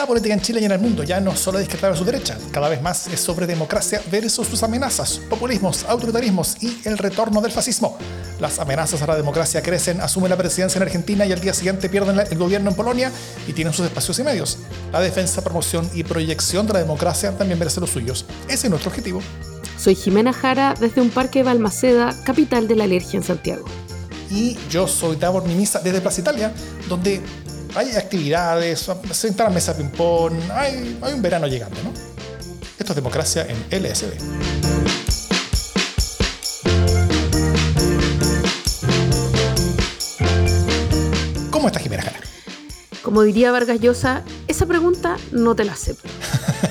La política en Chile y en el mundo ya no solo es izquierda su derecha, cada vez más es sobre democracia versus sus amenazas, populismos, autoritarismos y el retorno del fascismo. Las amenazas a la democracia crecen, asumen la presidencia en Argentina y al día siguiente pierden el gobierno en Polonia y tienen sus espacios y medios. La defensa, promoción y proyección de la democracia también merece los suyos. Ese es nuestro objetivo. Soy Jimena Jara desde un parque de Balmaceda, capital de la alergia en Santiago. Y yo soy Davor Nimisa desde Plaza Italia, donde hay actividades, se instala mesa ping-pong, hay, hay un verano llegando, ¿no? Esto es democracia en LSD. ¿Cómo estás, Jimena Jara? Como diría Vargas Llosa, esa pregunta no te la acepto.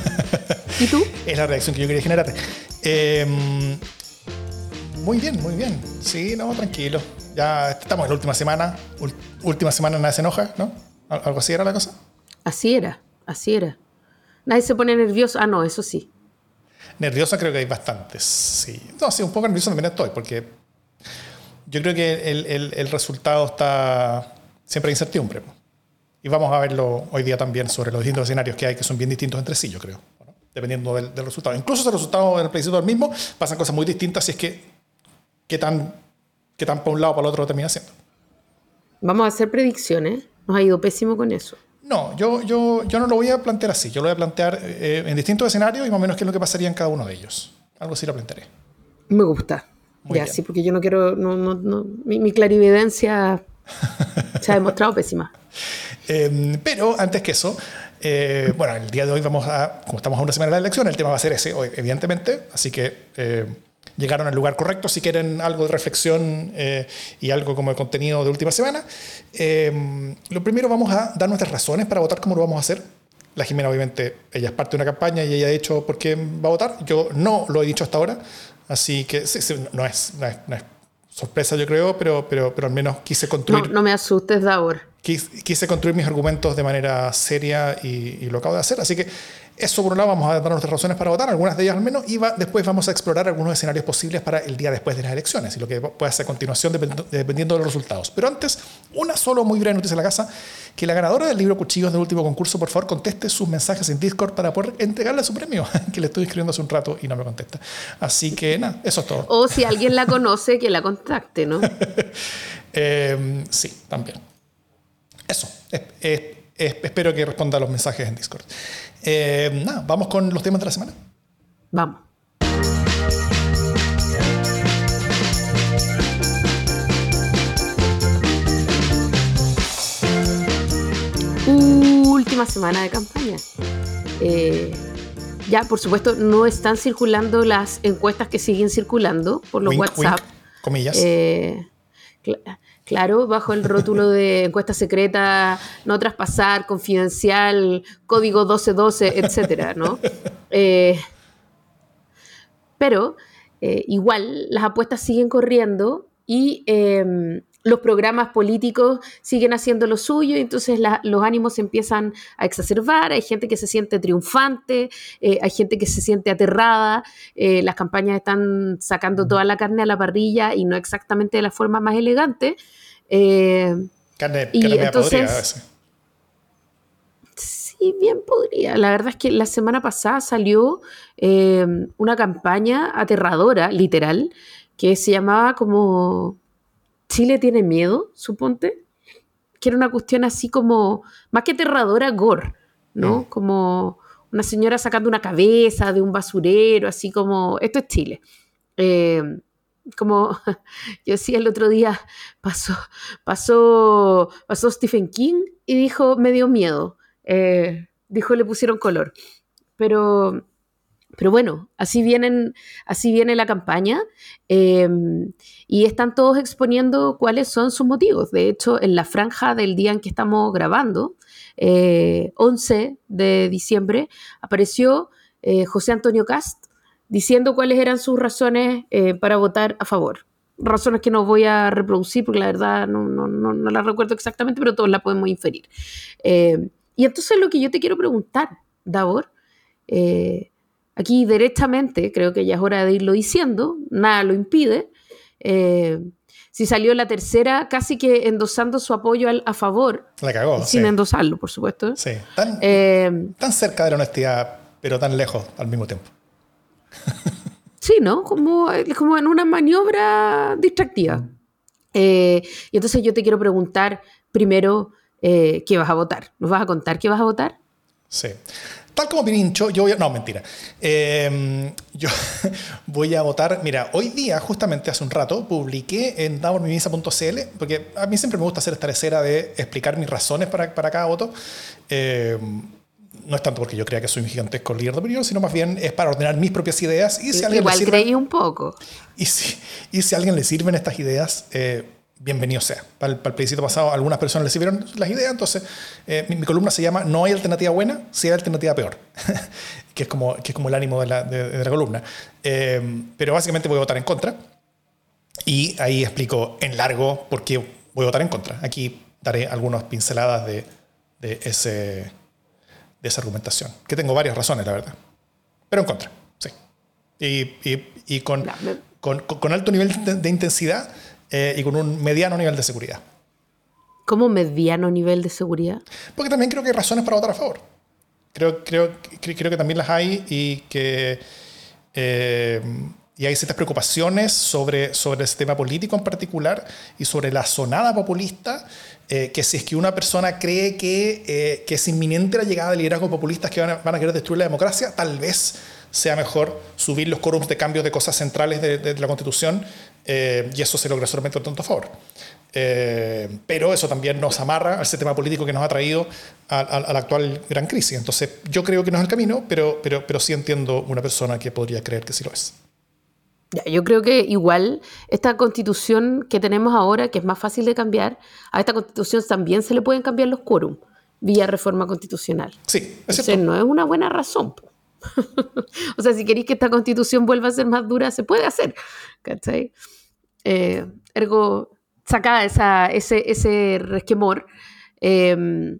¿Y tú? Es la reacción que yo quería generar. Em, muy bien, muy bien. Sí, no, tranquilo. Ya estamos en la última semana. última semana nadie se enoja, ¿no? ¿Algo así era la cosa? Así era, así era. Nadie se pone nervioso. Ah, no, eso sí. Nerviosa creo que hay bastantes, sí. No, sí, un poco nervioso también estoy, porque yo creo que el, resultado está siempre en incertidumbre. Y vamos a verlo hoy día también sobre los distintos escenarios que hay, que son bien distintos entre sí, yo creo, dependiendo del, resultado. Incluso el resultado del plebiscito es el mismo, pasan cosas muy distintas si es que qué tan, qué tan para un lado o para el otro termina siendo. Vamos a hacer predicciones. Nos ha ido pésimo con eso. No, yo, yo, yo no lo voy a plantear así. Yo lo voy a plantear eh, en distintos escenarios y más o menos qué es lo que pasaría en cada uno de ellos. Algo así lo plantearé. Me gusta. ya, sí, porque yo no quiero. No, no, no, mi, clarividencia se ha demostrado pésima. Em, pero antes que eso, eh, bueno, el día de hoy vamos a. Como estamos a una semana de la elección, el tema va a ser ese evidentemente. Así que. Eh, llegaron al lugar correcto. Si quieren algo de reflexión eh, y algo como el contenido de última semana, eh, lo primero vamos a dar nuestras razones para votar cómo lo vamos a hacer. La Jimena, obviamente, ella es parte de una campaña y ella ha dicho por qué va a votar. Yo no lo he dicho hasta ahora, así que no, es, no, es, sorpresa, yo creo, pero, pero, pero al menos quise construir. No, no me asustes, Davor. Quise, construir mis argumentos de manera seria y, y lo acabo de hacer. Así que eso por un lado vamos a dar nuestras razones para votar, algunas de ellas al menos, y después vamos a explorar algunos escenarios posibles para el día después de las elecciones y lo que puede hacer a continuación dependiendo, de los resultados. Pero antes, una solo muy breve noticia en la casa, que la ganadora del libro Cuchillos del último concurso, por favor, conteste sus mensajes en Discord para poder entregarle su premio, que le estoy escribiendo hace un rato y no me contesta. Así que nada, eso es todo. O si alguien la conoce, que la contacte, ¿no? Em, sí, también. Eso. Espero que responda a los mensajes en Discord. Eh, nada, vamos con los temas de la semana. Vamos. Última semana de campaña. Eh, ya, por supuesto, no están circulando las encuestas que siguen circulando por los WhatsApp. comillas. Eh, Claro, bajo el rótulo de encuesta secreta, no traspasar, confidencial, código 1212, etcétera, ¿no? Eh, pero eh, igual las apuestas siguen corriendo y em, los programas políticos siguen haciendo lo suyo y entonces los ánimos se empiezan a exacerbar, hay gente que se siente triunfante, eh, hay gente que se siente aterrada, las campañas están sacando toda la carne a la parrilla y no exactamente de la forma más elegante. Eh, carne, y entonces, Sí, bien podría. La verdad es que la semana pasada salió eh, una campaña aterradora, literal, que se llamaba como Chile tiene miedo, suponte. Que era una cuestión así como, más que aterradora, gore, ¿no? Mm. Como una señora sacando una cabeza de un basurero, así como, esto es Chile. Eh, como yo decía el otro día, pasó, pasó, pasó Stephen King y dijo, me dio miedo. Eh, dijo, le pusieron color. Pero, pero bueno, así, vienen, así viene la campaña em, y están todos exponiendo cuáles son sus motivos. De hecho, en la franja del día en que estamos grabando, 11 eh, de diciembre, apareció eh, José Antonio Cast diciendo cuáles eran sus razones eh, para votar a favor. Razones que no voy a reproducir porque la verdad no, no, no, no las recuerdo exactamente, pero todos las podemos inferir. Eh, y entonces lo que yo te quiero preguntar, Davor, eh, aquí directamente, creo que ya es hora de irlo diciendo, nada lo impide. si si salió la tercera casi que endosando su apoyo al, a favor. La cagó. Sin endosarlo, por supuesto. Sí, tan, eh, tan cerca de la honestidad, pero tan lejos al mismo tiempo. Sí, ¿no? Como, como en una maniobra distractiva. Eh, y entonces yo te quiero preguntar primero, eh, ¿qué vas a votar? ¿Nos vas a contar qué vas a votar? Sí. Tal como Pirincho, yo voy a... No, mentira. Em, yo voy a votar... Mira, hoy día, justamente hace un rato, publiqué en davormimisa.cl, porque a mí siempre me gusta hacer esta lecera de explicar mis razones para, para cada voto. No es tanto porque yo crea que soy un gigantesco líder de opinión, sino más bien es para ordenar mis propias ideas. Y si alguien Igual creí un poco. Y si, y si a alguien le sirven estas ideas, eh, bienvenido sea. Para el, plebiscito pasado, algunas personas le sirvieron las ideas, entonces eh, mi, columna se llama No hay alternativa buena, si hay alternativa peor, que, es como, que es como el ánimo de la, de, la columna. Eh, pero básicamente voy a votar en contra y ahí explico en largo por qué voy a votar en contra. Aquí daré algunas pinceladas de, de, ese, de esa argumentación, que tengo varias razones, la verdad. Pero en contra, sí. Y, y, y con, con, con, alto nivel de, de intensidad eh, y con un mediano nivel de seguridad. ¿Cómo mediano nivel de seguridad? Porque también creo que hay razones para votar a favor. Creo, creo, creo que también las hay y que eh, y hay ciertas preocupaciones sobre, sobre ese tema político en particular y sobre la sonada populista, eh, que si es que una persona cree que, que, es inminente la llegada de liderazgos populistas que van a, van a querer destruir la democracia, tal vez sea mejor subir los quórums de cambios de cosas centrales de, la Constitución eh, y eso se logra solamente con tanto favor. Eh, pero eso también nos amarra al sistema político que nos ha traído a, la actual gran crisis. Entonces, yo creo que no es el camino, pero, pero, pero sí entiendo una persona que podría creer que sí lo es. Yo creo que igual esta constitución que tenemos ahora, que es más fácil de cambiar, a esta constitución también se le pueden cambiar los quórum vía reforma constitucional. Sí, es Entonces, no es una buena razón. o sea, si queréis que esta constitución vuelva a ser más dura, se puede hacer. ¿Cachai? Eh, ergo, saca esa, ese, ese resquemor. Em,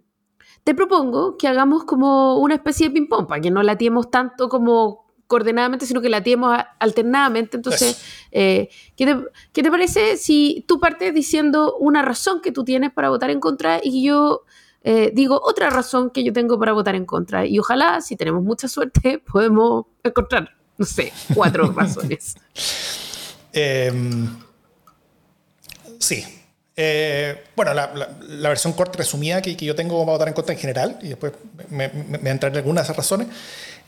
te propongo que hagamos como una especie de ping-pong, para que no latiemos tanto como coordinadamente, sino que latiemos alternadamente. Entonces, eh, ¿qué, te, ¿qué, te, parece si tú partes diciendo una razón que tú tienes para votar en contra y yo eh, digo otra razón que yo tengo para votar en contra. Y ojalá, si tenemos mucha suerte, podemos encontrar, no sé, cuatro razones. Em, sí. Eh, bueno, la, versión corta resumida que, que, yo tengo para votar en contra en general, y después me, me, entraré en algunas de esas razones,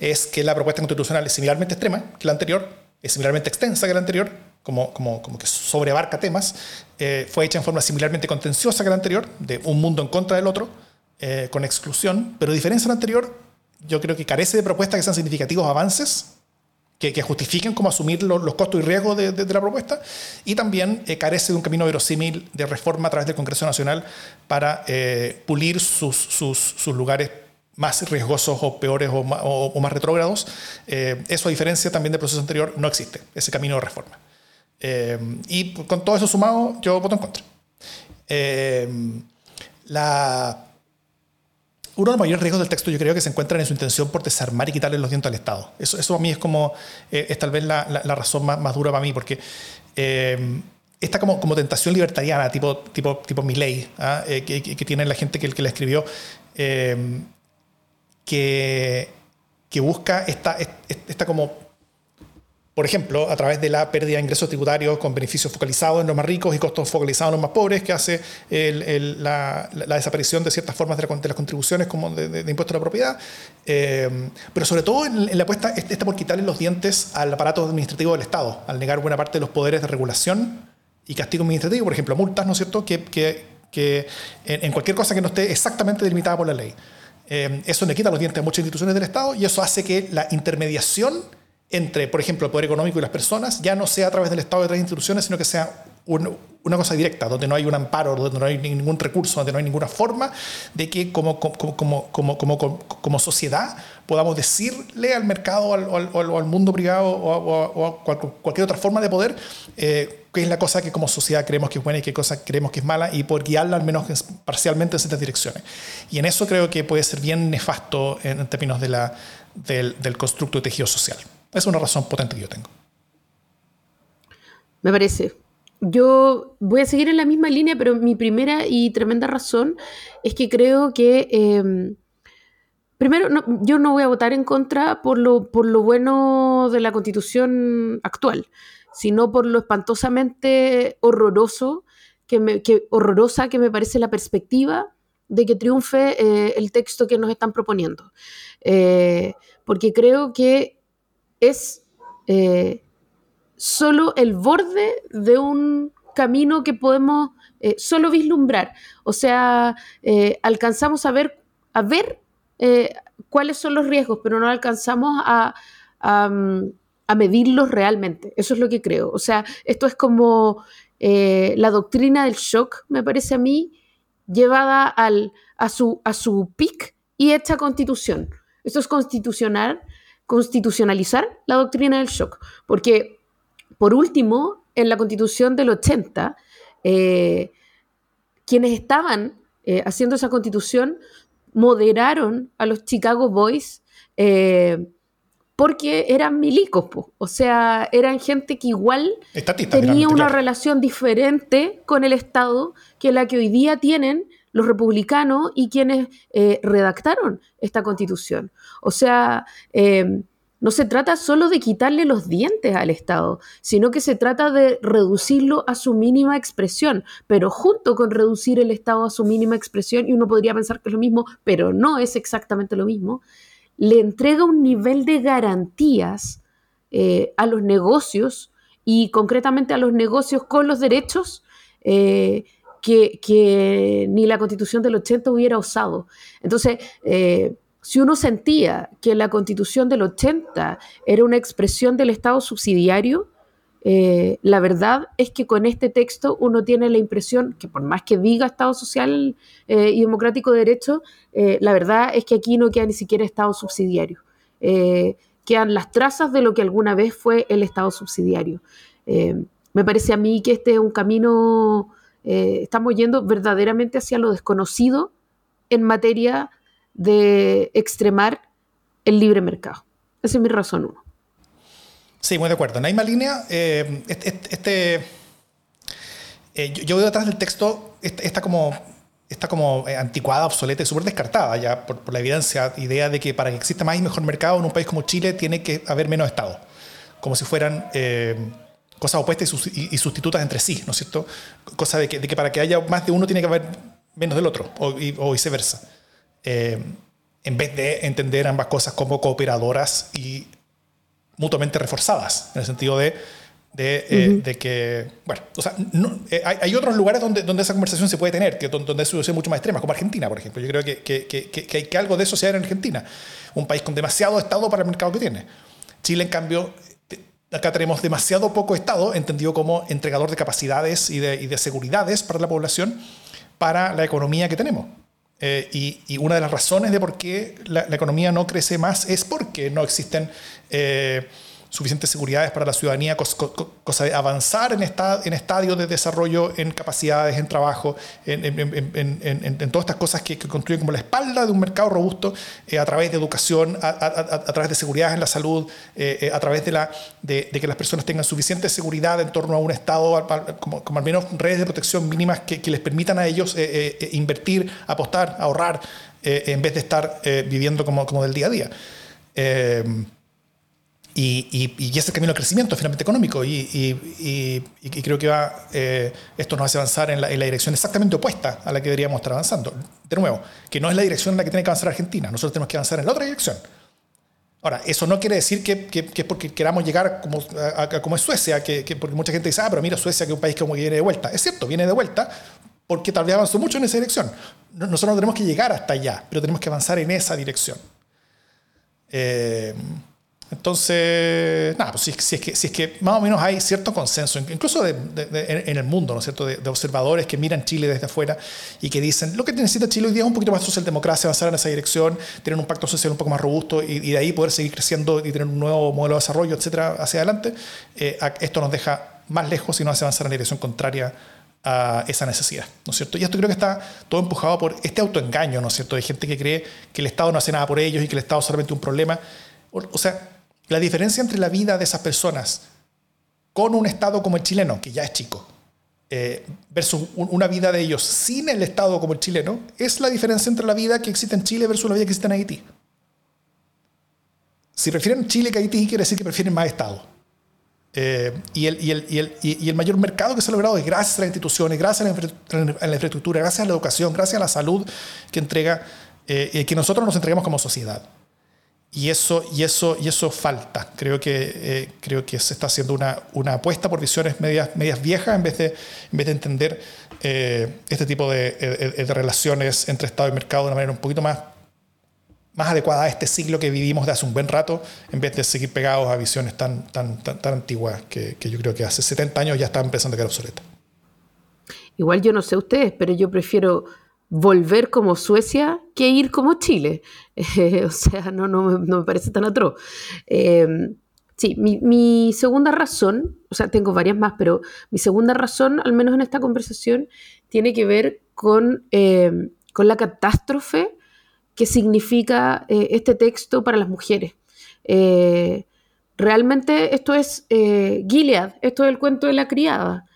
es que la propuesta constitucional es similarmente extrema que la anterior, es similarmente extensa que la anterior, como, como, como que sobrebarca temas, eh, fue hecha en forma similarmente contenciosa que la anterior, de un mundo en contra del otro, eh, con exclusión, pero a diferencia de la anterior, yo creo que carece de propuestas que sean significativos avances, que, que justifiquen cómo asumir los, costos y riesgos de, la propuesta, y también eh, carece de un camino verosímil de reforma a través del Congreso Nacional para pulir sus, lugares más riesgosos o peores o más, retrógrados. eso, a diferencia también del proceso anterior, no existe, ese camino de reforma. Eh, y con todo eso sumado, yo voto en contra. Eh, la, uno de los mayores riesgos del texto yo creo que se encuentra en su intención por desarmar y quitarle los dientes al Estado. Eso, eso a mí es como, eh, es tal vez la, razón más, dura para mí, porque esta como, como tentación libertariana, tipo, tipo, tipo mi ley, ¿ah? que, que, tiene la gente que, la escribió, que, que busca esta, esta como por ejemplo, a través de la pérdida de ingresos tributarios con beneficios focalizados en los más ricos y costos focalizados en los más pobres, que hace la, desaparición de ciertas formas de, las contribuciones como de, impuesto a la propiedad, eh, pero sobre todo en, la apuesta está por quitarle los dientes al aparato administrativo del Estado, al negar buena parte de los poderes de regulación y castigo administrativo, por ejemplo, multas, ¿no es cierto?, que, que, en, cualquier cosa que no esté exactamente delimitada por la ley. Eh, eso le quita los dientes a muchas instituciones del Estado y eso hace que la intermediación entre, por ejemplo, el poder económico y las personas, ya no sea a través del Estado y otras instituciones, sino que sea una cosa directa, donde no hay un amparo, donde no hay ningún recurso, donde no hay ninguna forma de que como, como, como, como, sociedad podamos decirle al mercado o al, al, mundo privado o, a, cualquier otra forma de poder eh, qué es la cosa que como sociedad creemos que es buena y qué cosa creemos que es mala y por guiarla al menos parcialmente en ciertas direcciones. Y en eso creo que puede ser bien nefasto en, términos de la, del, del constructo de tejido social. Es una razón potente que yo tengo. Me parece. yo voy a seguir en la misma línea, pero mi primera y tremenda razón es que creo que, em, primero, yo no voy a votar en contra por lo, por lo bueno de la constitución actual, sino por lo espantosamente horroroso que, me, horrorosa que me parece la perspectiva de que triunfe eh, el texto que nos están proponiendo. Eh, porque creo que es eh, solo el borde de un camino que podemos eh, solo vislumbrar. O sea, eh, alcanzamos a ver, a ver cuáles son los riesgos, pero no alcanzamos a, mm, a, medirlos realmente. Eso es lo que creo. O sea, esto es como la doctrina del shock, me parece a mí, llevada al, a, su, a su pic y esta constitución. Esto es constitucional, constitucionalizar la doctrina del shock, porque por último, en la constitución del 80, eh, quienes estaban eh, haciendo esa constitución moderaron a los Chicago Boys eh, porque eran milicos, o sea, eran gente que igual tenía una relación diferente con el Estado que la que hoy día tienen los republicanos y quienes redactaron esta constitución. O sea, no se trata solo de quitarle los dientes al Estado, sino que se trata de reducirlo a su mínima expresión, pero junto con reducir el Estado a su mínima expresión, y uno podría pensar que es lo mismo, pero no es exactamente lo mismo, le entrega un nivel de garantías eh, a los negocios y concretamente a los negocios con los derechos eh, que, ni la constitución del 80 hubiera osado. Entonces, eh, si uno sentía que la constitución del 80 era una expresión del Estado subsidiario, eh, la verdad es que con este texto uno tiene la impresión que por más que diga Estado social eh, y democrático de derecho, la verdad es que aquí no queda ni siquiera Estado subsidiario. quedan las trazas de lo que alguna vez fue el Estado subsidiario. me parece a mí que este es un camino, estamos yendo verdaderamente hacia lo desconocido en materia de extremar el libre mercado. Esa es mi razón uno. Sí, muy de acuerdo. En la misma línea, eh, este, eh, yo, veo detrás del texto, está como, está como eh, anticuada, obsoleta y súper descartada ya por, la evidencia, idea de que para que exista más y mejor mercado en un país como Chile tiene que haber menos Estado, como si fueran cosas opuestas y, sustitutas entre sí, ¿no es cierto? Cosa de que, de que, para que haya más de uno tiene que haber menos del otro, o, o viceversa. Eh, en vez de entender ambas cosas como cooperadoras y mutuamente reforzadas, en el sentido de, de, eh, que, bueno, o sea, eh, hay, otros lugares donde, donde esa conversación se puede tener, que, donde es mucho más extrema, como Argentina, por ejemplo. Yo creo que, que, que, hay que algo de eso se en Argentina, un país con demasiado Estado para el mercado que tiene. Chile, en cambio, acá tenemos demasiado poco Estado, entendido como entregador de capacidades y de, de seguridades para la población, para la economía que tenemos. Eh, y, una de las razones de por qué la, la, economía no crece más es porque no existen eh, suficientes seguridades para la ciudadanía, cosa, de avanzar en, esta, en estadios de desarrollo, en capacidades, en trabajo, en, en, todas estas cosas que, construyen como la espalda de un mercado robusto eh, a través de educación, a, través de seguridad en la salud, eh, eh, a través de, la, de, que las personas tengan suficiente seguridad en torno a un Estado, como, como al menos redes de protección mínimas que, que les permitan a ellos invertir, apostar, ahorrar, en vez de estar viviendo como, como del día a día. Y, y, y, ese camino al crecimiento finalmente económico. Y, creo que va, eh, esto nos hace avanzar en la, dirección exactamente opuesta a la que deberíamos estar avanzando. De nuevo, que no es la dirección en la que tiene que avanzar Argentina. Nosotros tenemos que avanzar en la otra dirección. Ahora, eso no quiere decir que, es porque queramos llegar como, como es Suecia, que, porque mucha gente dice, ah, pero mira Suecia, que es un país que viene de vuelta. Es cierto, viene de vuelta porque tal vez avanzó mucho en esa dirección. Nosotros no tenemos que llegar hasta allá, pero tenemos que avanzar en esa dirección. Eh, entonces, nada, pues si, es que, es que más o menos hay cierto consenso, incluso en el mundo, ¿no es cierto?, de, observadores que miran Chile desde afuera y que dicen, lo que necesita Chile hoy día es un poquito más socialdemocracia, avanzar en esa dirección, tener un pacto social un poco más robusto y, de ahí poder seguir creciendo y tener un nuevo modelo de desarrollo, etcétera, hacia adelante. Eh, esto nos deja más lejos y nos hace avanzar en la dirección contraria a esa necesidad, ¿no es cierto? Y esto creo que está todo empujado por este autoengaño, ¿no es cierto?, de gente que cree que el Estado no hace nada por ellos y que el Estado es solamente un problema. o sea, la diferencia entre la vida de esas personas con un Estado como el chileno, que ya es chico, eh, versus una vida de ellos sin el Estado como el chileno, es la diferencia entre la vida que existe en Chile versus la vida que existe en Haití. Si prefieren Chile que Haití, quiere decir que prefieren más Estado. Eh, y, el, y, el, y, el, y, el, mayor mercado que se ha logrado es gracias a las instituciones, gracias a la, infraestructura, gracias a la educación, gracias a la salud que entrega, eh, que nosotros nos entregamos como sociedad. Y eso, y eso, y eso falta. Creo que, eh, creo que se está haciendo una, una apuesta por visiones medias, medias viejas en vez de, en vez de entender eh, este tipo de, de, de relaciones entre Estado y mercado de una manera un poquito más más adecuada a este siglo que vivimos de hace un buen rato, en vez de seguir pegados a visiones tan, tan, tan, antiguas que, que, yo creo que hace 70 años ya están empezando a quedar obsoletas. Igual yo no sé ustedes, pero yo prefiero volver como Suecia que ir como Chile. O sea, no, no, no, me parece tan atroz. Eh, sí, mi, segunda razón, o sea, tengo varias más, pero mi segunda razón, al menos en esta conversación, tiene que ver con, eh, con la catástrofe qué significa eh, este texto para las mujeres. Eh, realmente esto es eh, Gilead, esto es el cuento de la criada.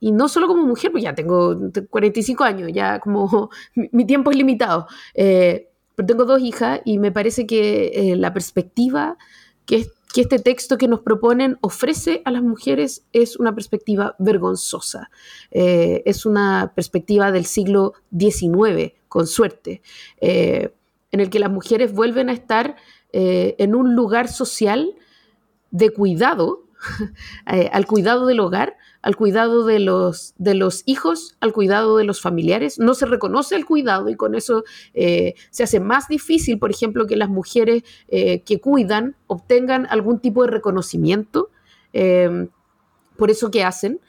Y no solo como mujer, pues ya tengo 45 años, ya como mi, tiempo es limitado. Eh, pero tengo dos hijas y me parece que eh, la perspectiva que, que, este texto que nos proponen ofrece a las mujeres es una perspectiva vergonzosa. es una perspectiva del siglo XIX con suerte, eh, en el que las mujeres vuelven a estar eh, en un lugar social de cuidado, eh, al cuidado del hogar, al cuidado de los, de los hijos, al cuidado de los familiares. No se reconoce el cuidado y con eso eh, se hace más difícil, por ejemplo, que las mujeres eh, que cuidan obtengan algún tipo de reconocimiento eh, por eso que hacen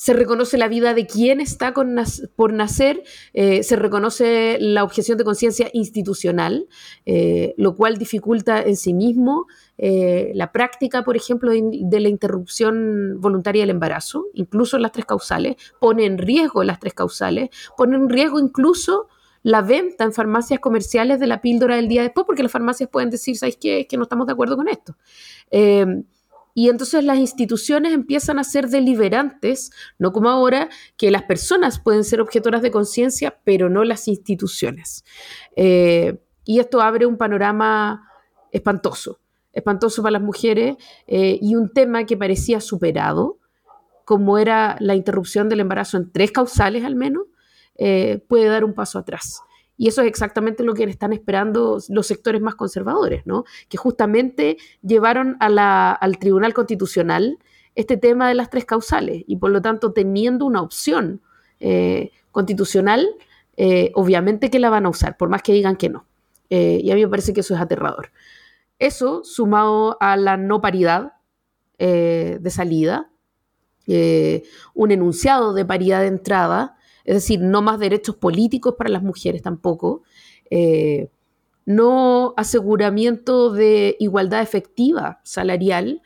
se reconoce la vida de quien está por nacer, eh, se reconoce la objeción de conciencia institucional, eh, lo cual dificulta en sí mismo eh, la práctica, por ejemplo, de, de, la interrupción voluntaria del embarazo, incluso las tres causales, pone en riesgo las tres causales, pone en riesgo incluso la venta en farmacias comerciales de la píldora del día después, porque las farmacias pueden decir, ¿sabes qué? Es que no estamos de acuerdo con esto. Y entonces las instituciones empiezan a ser deliberantes, no como ahora, que las personas pueden ser objetoras de conciencia, pero no las instituciones. Eh, y esto abre un panorama espantoso, espantoso para las mujeres eh, y un tema que parecía superado, como era la interrupción del embarazo en tres causales al menos, eh, puede dar un paso atrás. Y eso es exactamente lo que están esperando los sectores más conservadores, ¿no? que justamente llevaron al Tribunal Constitucional este tema de las tres causales y por lo tanto teniendo una opción eh, constitucional, eh, obviamente que la van a usar, por más que digan que no. Eh, y a mí me parece que eso es aterrador. Eso, sumado a la no paridad de salida, un enunciado de paridad de entrada, es decir, no más derechos políticos para las mujeres tampoco, eh, no aseguramiento de igualdad efectiva salarial,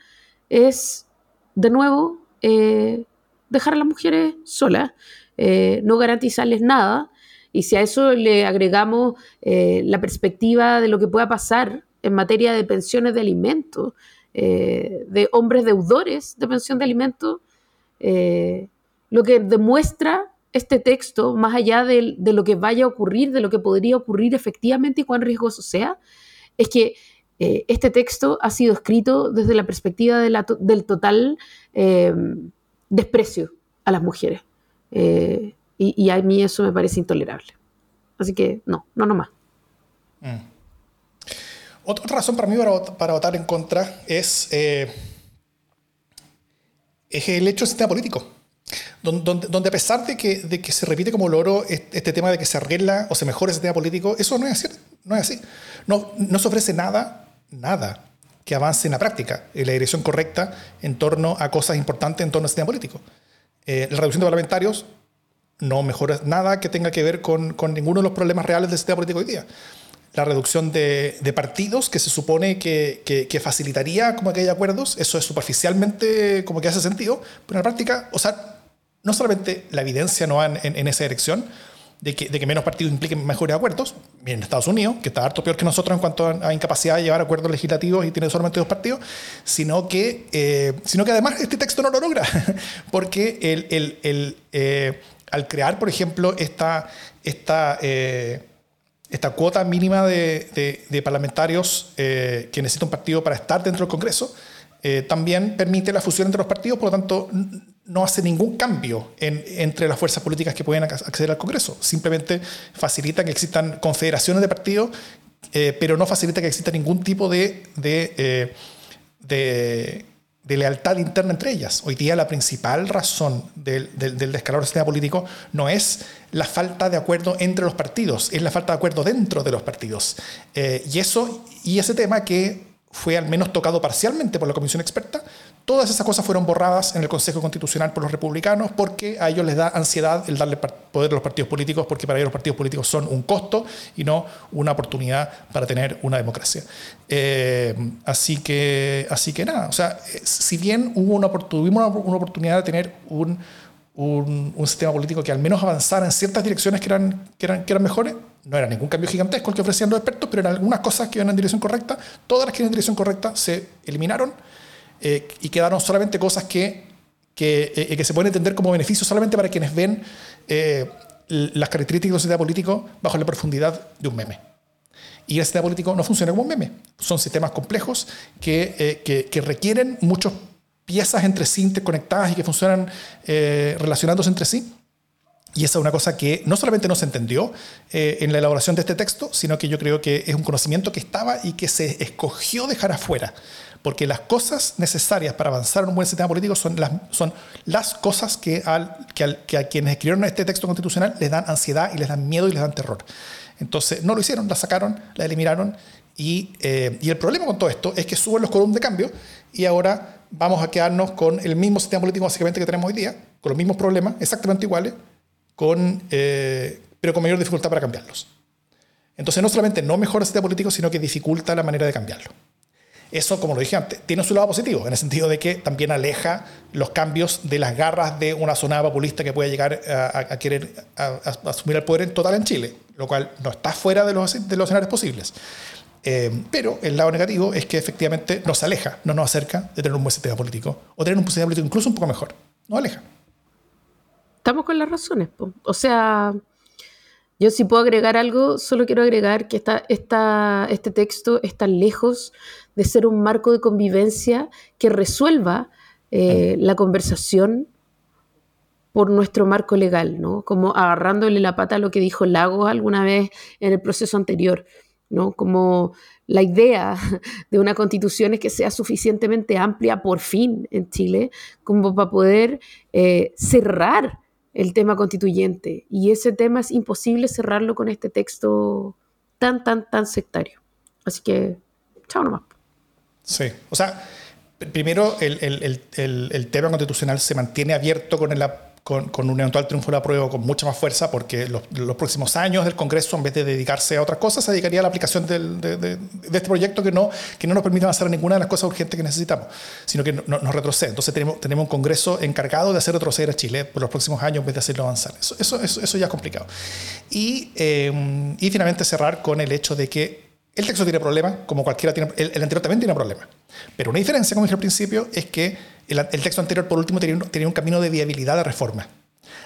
es, de nuevo, eh, dejar a las mujeres solas, eh, no garantizarles nada, y si a eso le agregamos la perspectiva de lo que pueda pasar en materia de pensiones de alimentos, de hombres deudores de pensión de alimentos, lo que demuestra este texto, más allá de, lo que vaya a ocurrir, de lo que podría ocurrir efectivamente y cuán riesgoso sea, es que eh, este texto ha sido escrito desde la perspectiva del total eh, desprecio a las mujeres. Eh, y, a mí eso me parece intolerable. Así que no, no nomás. Mm. Otra razón para mí para, para votar en contra es, es el hecho del sistema político donde, a pesar de que, se repite como loro este tema de que se arregla o se mejora ese tema político, eso no es así. No, es así. no, no se ofrece nada, nada que avance en la práctica, en la dirección correcta en torno a cosas importantes en torno al sistema político. Eh, la reducción de parlamentarios no mejora nada que tenga que ver con, ninguno de los problemas reales del sistema político hoy día. La reducción de, partidos, que se supone que, facilitaría como que hay acuerdos, eso es superficialmente como que hace sentido, pero en la práctica, o sea, no solamente la evidencia no va en, esa dirección, de que, menos partidos impliquen mejores acuerdos. En Estados Unidos, que está harto peor que nosotros en cuanto a, incapacidad de llevar acuerdos legislativos y tiene solamente dos partidos, sino que, eh, sino que además este texto no lo logra, porque eh, al crear, por ejemplo, esta, eh, cuota mínima de, de, parlamentarios que necesita un partido para estar dentro del Congreso, también permite la fusión entre los partidos, por lo tanto no hace ningún cambio entre las fuerzas políticas que pueden acceder al Congreso. Simplemente facilita que existan confederaciones de partidos, eh, pero no facilita que exista ningún tipo de, de, eh, lealtad interna entre ellas. Hoy día la principal razón del, del, del descalabro del sistema político no es la falta de acuerdo entre los partidos, es la falta de acuerdo dentro de los partidos. Eh, y, eso, y ese tema que fue al menos tocado parcialmente por la comisión experta, Todas esas cosas fueron borradas en el Consejo Constitucional por los republicanos porque a ellos les da ansiedad el darle poder a los partidos políticos porque para ellos los partidos políticos son un costo y no una oportunidad para tener una democracia. Eh, así, que, así que nada, o sea, eh, si bien hubo una, tuvimos una, oportunidad de tener un, un, un, sistema político que al menos avanzara en ciertas direcciones que eran, que eran, que eran mejores, no era ningún cambio gigantesco el que ofrecían los expertos, pero eran algunas cosas que iban en dirección correcta, todas las que iban en dirección correcta se eliminaron eh, y quedaron solamente cosas que, que, eh, que, se pueden entender como beneficios solamente para quienes ven eh, las características del sistema político bajo la profundidad de un meme. Y el sistema político no funciona como un meme. Son sistemas complejos que, que, que requieren muchas piezas entre sí interconectadas y que funcionan relacionándose entre sí. Y esa es una cosa que no solamente no se entendió en la elaboración de este texto, sino que yo creo que es un conocimiento que estaba y que se escogió dejar afuera porque las cosas necesarias para avanzar en un buen sistema político son las, son las cosas que, al, que, a quienes escribieron este texto constitucional les dan ansiedad y les dan miedo y les dan terror. Entonces, no lo hicieron, la sacaron, la eliminaron. Y, eh, y el problema con todo esto es que suben los columnos de cambio y ahora vamos a quedarnos con el mismo sistema político básicamente que tenemos hoy día, con los mismos problemas, exactamente iguales, con, eh, pero con mayor dificultad para cambiarlos. Entonces, no solamente no mejora el sistema político, sino que dificulta la manera de cambiarlo. Eso, como lo dije antes, tiene su lado positivo, en el sentido de que también aleja los cambios de las garras de una zona populista que puede llegar a, querer asumir el poder en total en Chile, lo cual no está fuera de los, de los escenarios posibles. Eh, pero el lado negativo es que efectivamente nos aleja, no nos acerca de tener un buen sistema político, o tener un sistema político incluso un poco mejor. Nos aleja. Estamos con las razones. O sea, yo si puedo agregar algo, solo quiero agregar que esta, esta, este texto está lejos de ser un marco de convivencia que resuelva eh, la conversación por nuestro marco legal, ¿no? Como agarrándole la pata a lo que dijo Lagos alguna vez en el proceso anterior, ¿no? Como la idea de una constitución es que sea suficientemente amplia por fin en Chile como para poder eh, cerrar el tema constituyente. Y ese tema es imposible cerrarlo con este texto tan, tan, tan sectario. Así que, chao nomás. Sí, o sea, primero el, el, el, tema constitucional se mantiene abierto con, con, con, un eventual triunfo de la prueba con mucha más fuerza, porque los, los, próximos años del Congreso, en vez de dedicarse a otras cosas, se dedicaría a la aplicación del, de, de, este proyecto que no, que no nos permite en ninguna de las cosas urgentes que necesitamos, sino que no, nos retrocede. Entonces tenemos, tenemos un Congreso encargado de hacer retroceder a Chile por los próximos años en vez de hacerlo avanzar. Eso, eso, eso, eso ya es complicado. Y, eh, y finalmente cerrar con el hecho de que el texto tiene problemas, como cualquiera tiene. El, anterior también tiene problemas. Pero una diferencia, como dije al principio, es que el, texto anterior, por último, tenía un, camino de viabilidad de reforma.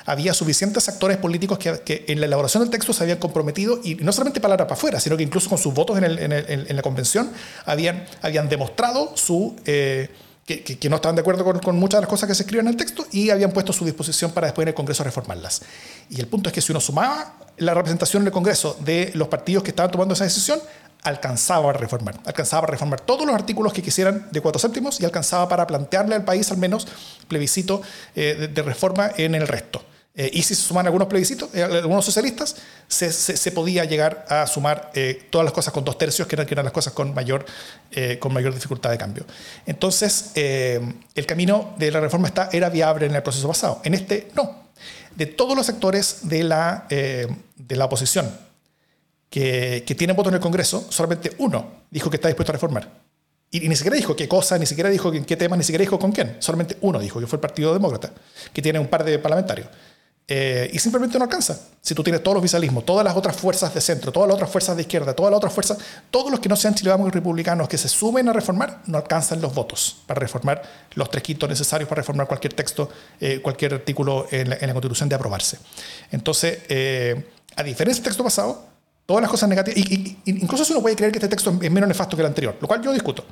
Había suficientes actores políticos que, en la elaboración del texto se habían comprometido, y no solamente palabra para afuera, sino que incluso con sus votos en, la convención habían, habían demostrado su. Eh, que, no estaban de acuerdo con, muchas de las cosas que se escriben en el texto y habían puesto a su disposición para después en el Congreso reformarlas. Y el punto es que si uno sumaba la representación en el Congreso de los partidos que estaban tomando esa decisión, alcanzaba a reformar. Alcanzaba a reformar todos los artículos que quisieran de cuatro séptimos y alcanzaba para plantearle al país al menos plebiscito eh, de, reforma en el resto. Eh, y si se suman algunos plebiscitos, eh, algunos socialistas, se, podía llegar a sumar todas las cosas con dos tercios, que eran, que eran las cosas con mayor, con mayor dificultad de cambio. Entonces, el camino de la reforma está, era viable en el proceso pasado. En este, no. De todos los sectores de la, de la oposición, que, que tienen voto en el Congreso, solamente uno dijo que está dispuesto a reformar. Y, ni siquiera dijo qué cosa, ni siquiera dijo en qué tema, ni siquiera dijo con quién. Solamente uno dijo, que fue el Partido Demócrata, que tiene un par de parlamentarios. Eh, y simplemente no alcanza. Si tú tienes todos los oficialismos, todas las otras fuerzas de centro, todas las otras fuerzas de izquierda, todas las otras fuerzas, todos los que no sean chilenos y republicanos que se sumen a reformar, no alcanzan los votos para reformar los tres quintos necesarios para reformar cualquier texto, eh, cualquier artículo en la, Constitución de aprobarse. Entonces, eh, a diferencia del texto pasado, todas las cosas negativas, y, incluso si uno puede creer que este texto es menos nefasto que el anterior, lo cual yo discuto.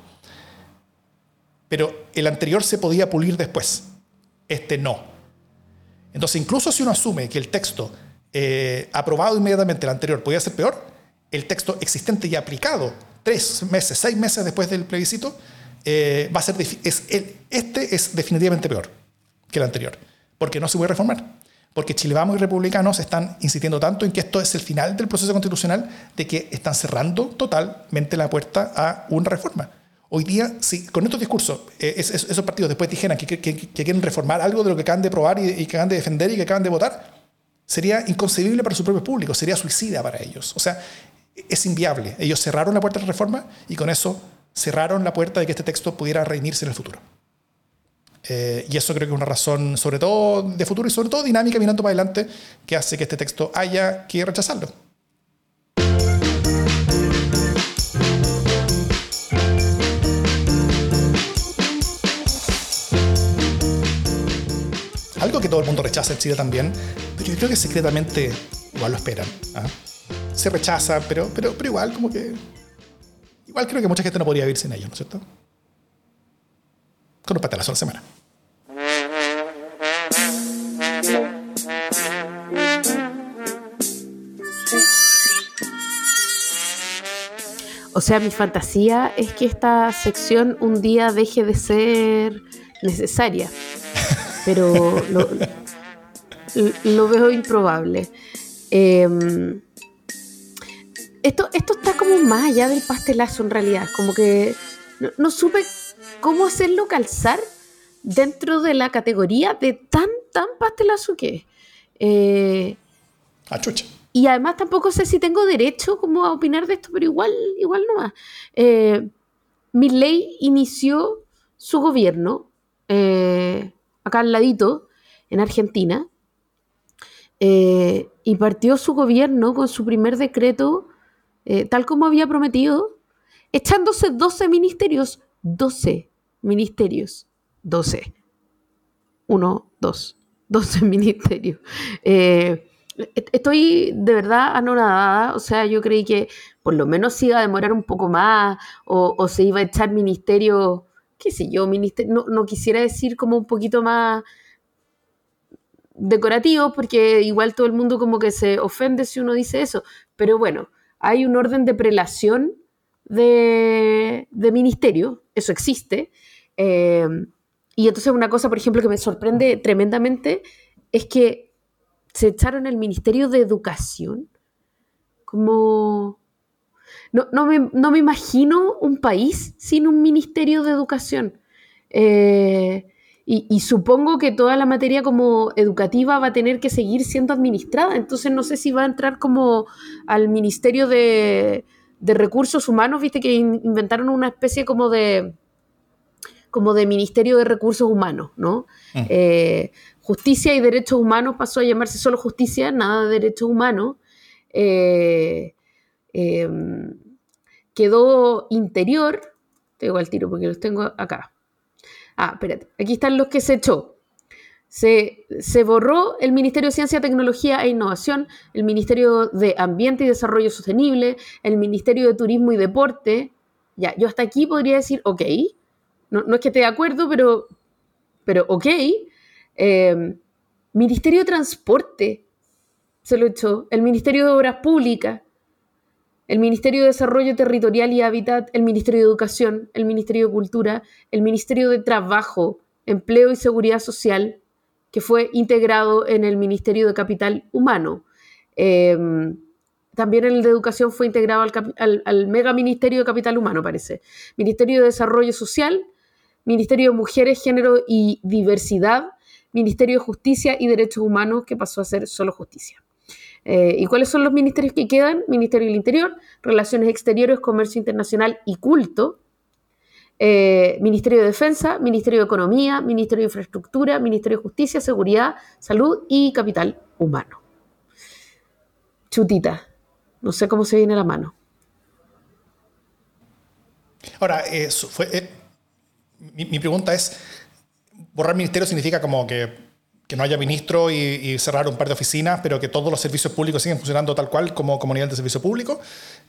Pero el anterior se podía pulir después, este no. Entonces, incluso si uno asume que el texto eh, aprobado inmediatamente, el anterior, podía ser peor, el texto existente y aplicado tres meses, seis meses después del plebiscito, eh, va a ser es, este es definitivamente peor que el anterior, porque no se puede reformar. Porque Chile Vamos y republicanos están insistiendo tanto en que esto es el final del proceso constitucional de que están cerrando totalmente la puerta a una reforma. Hoy día, si con estos discursos, eh, esos partidos después dijeran que, quieren reformar algo de lo que acaban de probar y, que acaban de defender y que acaban de votar, sería inconcebible para su propio público, sería suicida para ellos. O sea, es inviable. Ellos cerraron la puerta de la reforma y con eso cerraron la puerta de que este texto pudiera reunirse en el futuro. Eh, y eso creo que es una razón, sobre todo de futuro y sobre todo dinámica mirando para adelante, que hace que este texto haya que rechazarlo. Algo que todo el mundo rechaza en Chile también, pero yo creo que secretamente igual lo esperan. ¿ah? Se rechaza, pero, pero, pero igual como que... Igual creo que mucha gente no podría vivir sin ello, ¿no es cierto? Con un patelazo a la semana. O sea, mi fantasía es que esta sección un día deje de ser necesaria pero lo, veo improbable. Em, esto, esto está como más allá del pastelazo en realidad, como que no, supe cómo hacerlo calzar dentro de la categoría de tan, tan pastelazo que es. Eh, ah, y además tampoco sé si tengo derecho como a opinar de esto, pero igual, igual nomás. Eh, ley inició su gobierno eh, acá al ladito, en Argentina, eh, y partió su gobierno con su primer decreto, eh, tal como había prometido, echándose 12 ministerios, 12 ministerios, 12, 1, 2, 12 ministerios. Eh, estoy de verdad anonadada, o sea, yo creí que por lo menos se iba a demorar un poco más o, o se iba a echar ministerio qué sé yo, ministerio, no, quisiera decir como un poquito más decorativo, porque igual todo el mundo como que se ofende si uno dice eso, pero bueno, hay un orden de prelación de, ministerio, eso existe. Eh, y entonces una cosa, por ejemplo, que me sorprende tremendamente es que se echaron el Ministerio de Educación como no, me, imagino un país sin un ministerio de educación. Eh, y, supongo que toda la materia como educativa va a tener que seguir siendo administrada. Entonces no sé si va a entrar como al Ministerio de, Recursos Humanos, viste que inventaron una especie como de como de Ministerio de Recursos Humanos, ¿no? Mm. Eh, justicia y Derechos Humanos pasó a llamarse solo Justicia, nada de Derechos Humanos. Eh, Em, quedó interior, te digo al tiro porque los tengo acá. Ah, espérate, aquí están los que se echó. Se, se, borró el Ministerio de Ciencia, Tecnología e Innovación, el Ministerio de Ambiente y Desarrollo Sostenible, el Ministerio de Turismo y Deporte. Ya, yo hasta aquí podría decir, ok, no, es que esté de acuerdo, pero, pero ok. Em, Ministerio de Transporte se lo echó, el Ministerio de Obras Públicas, el Ministerio de Desarrollo Territorial y Hábitat, el Ministerio de Educación, el Ministerio de Cultura, el Ministerio de Trabajo, Empleo y Seguridad Social, fue integrado en el Ministerio de Capital Humano. Em, también el de Educación fue integrado al, al, Mega Ministerio de Capital Humano, parece. Ministerio de Desarrollo Social, Ministerio de Mujeres, Género y Diversidad, Ministerio de Justicia y Derechos Humanos, que pasó a ser solo justicia. Eh, ¿Y cuáles son los ministerios que quedan? Ministerio del Interior, Relaciones Exteriores, Comercio Internacional y Culto. Eh, Ministerio de Defensa, Ministerio de Economía, Ministerio de Infraestructura, Ministerio de Justicia, Seguridad, Salud y Capital Humano. Chutita, no sé cómo se viene la mano. Ahora, fue, eh, mi, pregunta es, borrar ministerio significa como que, no haya ministro y, cerrar un par de oficinas, pero que todos los servicios públicos siguen funcionando tal cual como, como nivel de servicio público,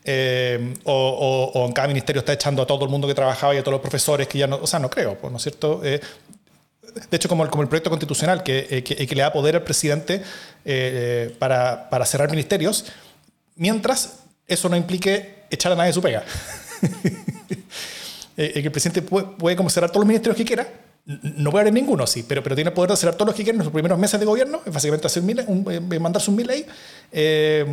eh, o, en cada ministerio está echando a todo el mundo que trabajaba y a todos los profesores que ya no, o sea, no creo, pues, ¿no es cierto? Eh, de hecho, como el, como el proyecto constitucional que, que, le da poder al presidente para, para cerrar ministerios, mientras eso no implique echar a nadie de su pega. Eh, que el presidente puede, como cerrar todos los ministerios que quiera, no puede haber ninguno, sí, pero, pero tiene el poder de cerrar todos los que quiera en los primeros meses de gobierno, básicamente hacer un, eh, mandar su ley, eh,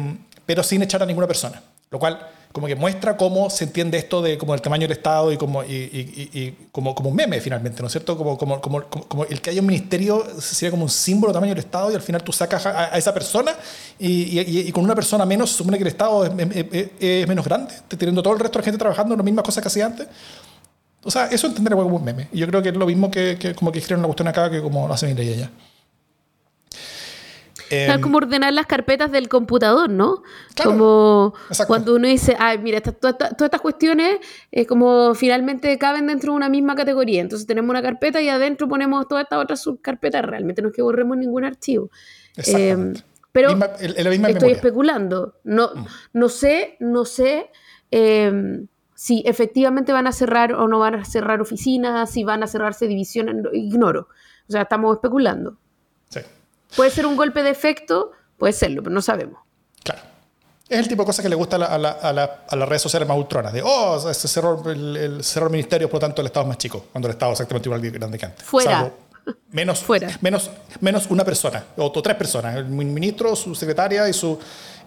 pero sin echar a ninguna persona. Lo cual como que muestra cómo se entiende esto de como el tamaño del Estado y como, y, como, como un meme finalmente, ¿no es cierto? Como, como, como, como, el que haya un ministerio sería como un símbolo del tamaño del Estado y al final tú sacas a, esa persona y, con una persona menos supone que el Estado es, menos grande, teniendo todo el resto de la gente trabajando en las mismas cosas que hacía antes. O sea, eso entender como un meme. Y yo creo que es lo mismo que, que como que escriben una cuestión acá que como lo hace mi ella. Em, como ordenar las carpetas del computador, ¿no? como cuando uno dice, ay, mira, todas estas cuestiones es como finalmente caben dentro de una misma categoría. Entonces tenemos una carpeta y adentro ponemos todas estas otras subcarpetas. Realmente no es que borremos ningún archivo. Eh, pero estoy especulando. No, mm. no sé, no sé eh, si efectivamente van a cerrar o no van a cerrar oficinas, si van a cerrarse divisiones, ignoro. O sea, estamos especulando. Sí. Puede ser un golpe de efecto, puede serlo, pero no sabemos. Claro. Es el tipo de cosas que le gusta a, las redes sociales más ultronas. De, oh, se cerró el, cerró ministerio, por lo tanto el Estado es más chico, cuando el Estado es exactamente igual de grande que antes. Fuera. menos, Fuera. Menos, menos una persona, o, tres personas, el ministro, su secretaria y su,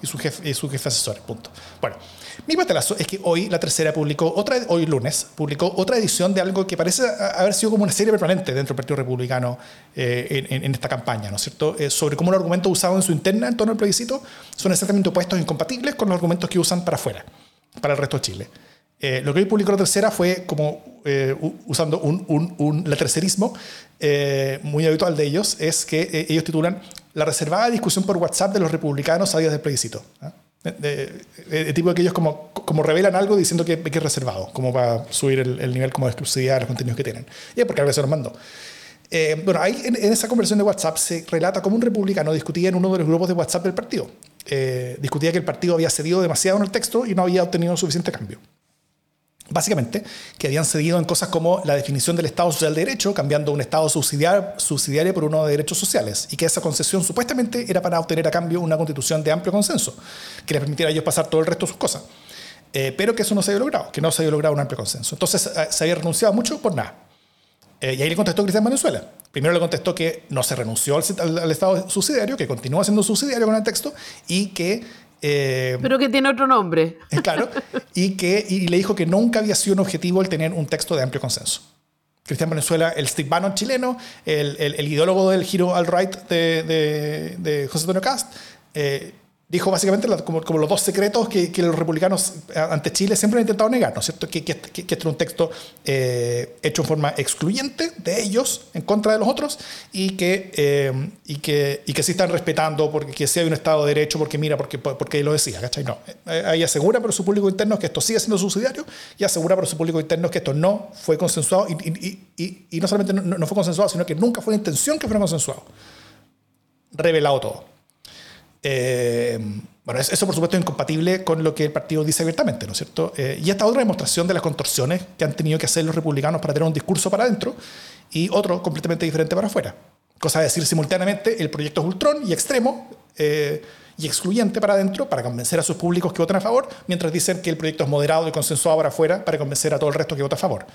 y su, jefe, y su jefe asesor. Punto. Bueno, mi patelazo es que hoy la tercera publicó, otra, hoy lunes, publicó otra edición de algo que parece haber sido como una serie permanente dentro del Partido Republicano eh, en, esta campaña, ¿no es cierto? Eh, sobre cómo los argumentos usados en su interna en torno al plebiscito son exactamente opuestos e incompatibles con los argumentos que usan para afuera, para el resto de Chile. Eh, lo que hoy publicó la tercera fue como usando un, un, un tercerismo muy habitual de ellos, es que ellos titulan la reservada discusión por WhatsApp de los republicanos a días del plebiscito. ¿ah? de, tipo que ellos como, como revelan algo diciendo que, que es reservado, como para subir el, nivel como de exclusividad de los contenidos que tienen. Y es porque a veces los mandó. Eh, bueno, ahí en, esa conversación de WhatsApp se relata cómo un republicano discutía en uno de los grupos de WhatsApp del partido. Eh, discutía que el partido había cedido demasiado en el texto y no había obtenido suficiente cambio. Básicamente, que habían cedido en cosas como la definición del Estado Social de Derecho, cambiando un Estado subsidiario, por uno de derechos sociales, y que esa concesión supuestamente era para obtener a cambio una constitución de amplio consenso, que les permitiera a ellos pasar todo el resto de sus cosas. Eh, pero que eso no se había logrado, que no se había logrado un amplio consenso. Entonces eh, se había renunciado mucho por nada. Eh, y ahí le contestó Cristian Venezuela. Primero le contestó que no se renunció al Estado subsidiario, que continúa siendo subsidiario con el texto, y que eh, Pero que tiene otro nombre. Eh, claro. Y, que, y le dijo que nunca había sido un objetivo el tener un texto de amplio consenso. Cristian Venezuela, el Steve Bannon chileno, el, el, ideólogo del giro al right de, de, de José Antonio Cast, eh, dijo básicamente como, como, los dos secretos que, que, los republicanos eh, ante Chile siempre han intentado negar, ¿no es cierto? Que, que, que este es un texto eh, hecho en forma excluyente de ellos en contra de los otros y que, eh, y que, y que sí están respetando porque que sí hay un Estado de Derecho, porque mira, porque, porque lo decía, ¿cachai? No, ahí asegura para su público interno que esto sigue siendo subsidiario y asegura para su público interno que esto no fue consensuado y, y, y no solamente no, no fue consensuado, sino que nunca fue la intención que fuera consensuado. Revelado todo. Eh, bueno, eso por supuesto es incompatible con lo que el partido dice abiertamente, ¿no es cierto? Eh, y esta otra demostración de las contorsiones que han tenido que hacer los republicanos para tener un discurso para adentro y otro completamente diferente para afuera. Cosa de decir simultáneamente el proyecto es ultrón y extremo eh, y excluyente para adentro para convencer a sus públicos que votan a favor, mientras dicen que el proyecto es moderado y consensuado para afuera para convencer a todo el resto que vota a favor.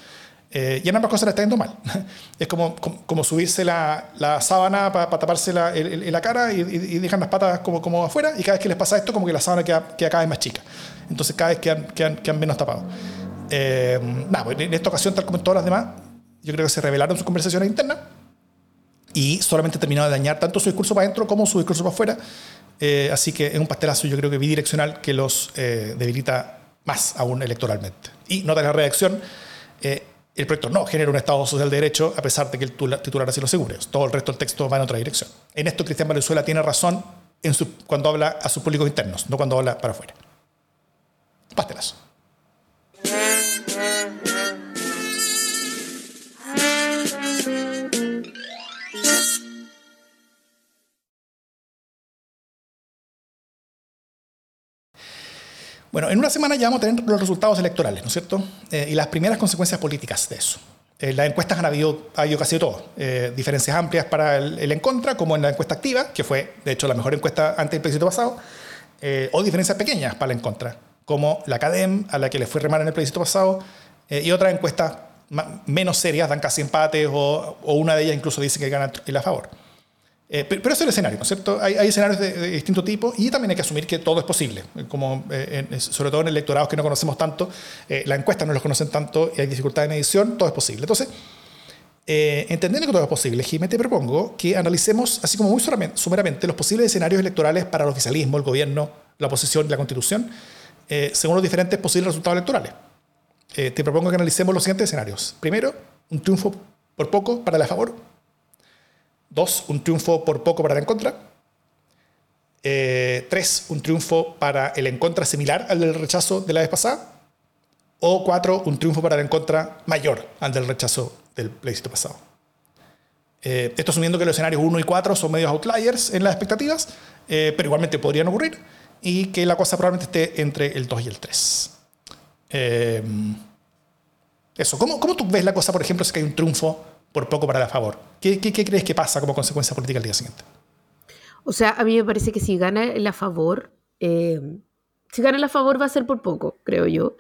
Eh, y en ambas cosas le está yendo mal. Es como, como, subirse la, la sábana para taparse la, la cara y, y, dejan las patas como, como afuera y cada vez que les pasa esto como que la sábana queda, queda cada vez más chica. Entonces cada vez quedan, quedan, quedan menos tapados. Eh, pues en esta ocasión, tal como en todas las demás, yo creo que se revelaron sus conversaciones internas y solamente terminado de dañar tanto su discurso para adentro como su discurso para afuera. Eh, así que es un pastelazo, yo creo que bidireccional, que los debilita más aún electoralmente. Y nota la reacción El proyecto no genera un Estado social de derecho, a pesar de que el titular así lo asegure. Todo el resto del texto va en otra dirección. En esto, Cristian Valenzuela tiene razón cuando habla a sus públicos internos, no cuando habla para afuera. Pástelas. Bueno, en una semana ya vamos a tener los resultados electorales, ¿no es cierto? Eh, y las primeras consecuencias políticas de eso. Eh, las encuestas han habido, ha habido casi todo. Eh, diferencias amplias para el, en contra, como en la encuesta activa, que fue, de hecho, la mejor encuesta antes del plebiscito pasado, o diferencias pequeñas para la en contra, como la CADEM, a la que le fue remar en el plebiscito pasado, y otras encuestas menos serias dan casi empates, o, o, una de ellas incluso dice que gana el a favor. Eh, pero, eso es el escenario, ¿no es cierto? Hay, escenarios de, distinto tipo y también hay que asumir que todo es posible, como, eh, sobre todo en electorados que no conocemos tanto, eh, la encuesta no los conocen tanto y hay dificultades en edición, todo es posible. Entonces, entendiendo que todo es posible, Jiménez, te propongo que analicemos, así como muy sumeramente, los posibles escenarios electorales para el oficialismo, el gobierno, la oposición y la constitución, según los diferentes posibles resultados electorales. te propongo que analicemos los siguientes escenarios. Primero, un triunfo por poco para la favor Dos, un triunfo por poco para el en contra. Eh, tres, un triunfo para el en contra similar al del rechazo de la vez pasada. O cuatro, un triunfo para el en contra mayor al del rechazo del plebiscito pasado. Eh, esto asumiendo que los escenarios 1 y 4 son medios outliers en las expectativas, eh, pero igualmente podrían ocurrir, y que la cosa probablemente esté entre el 2 y el 3. eso, ¿Cómo, ¿cómo tú ves la cosa, por ejemplo, si hay un triunfo por poco para la favor. ¿Qué, crees que pasa como consecuencia política el día siguiente? O sea, a mí me parece que si gana la favor, eh, si gana la favor va a ser por poco, creo yo.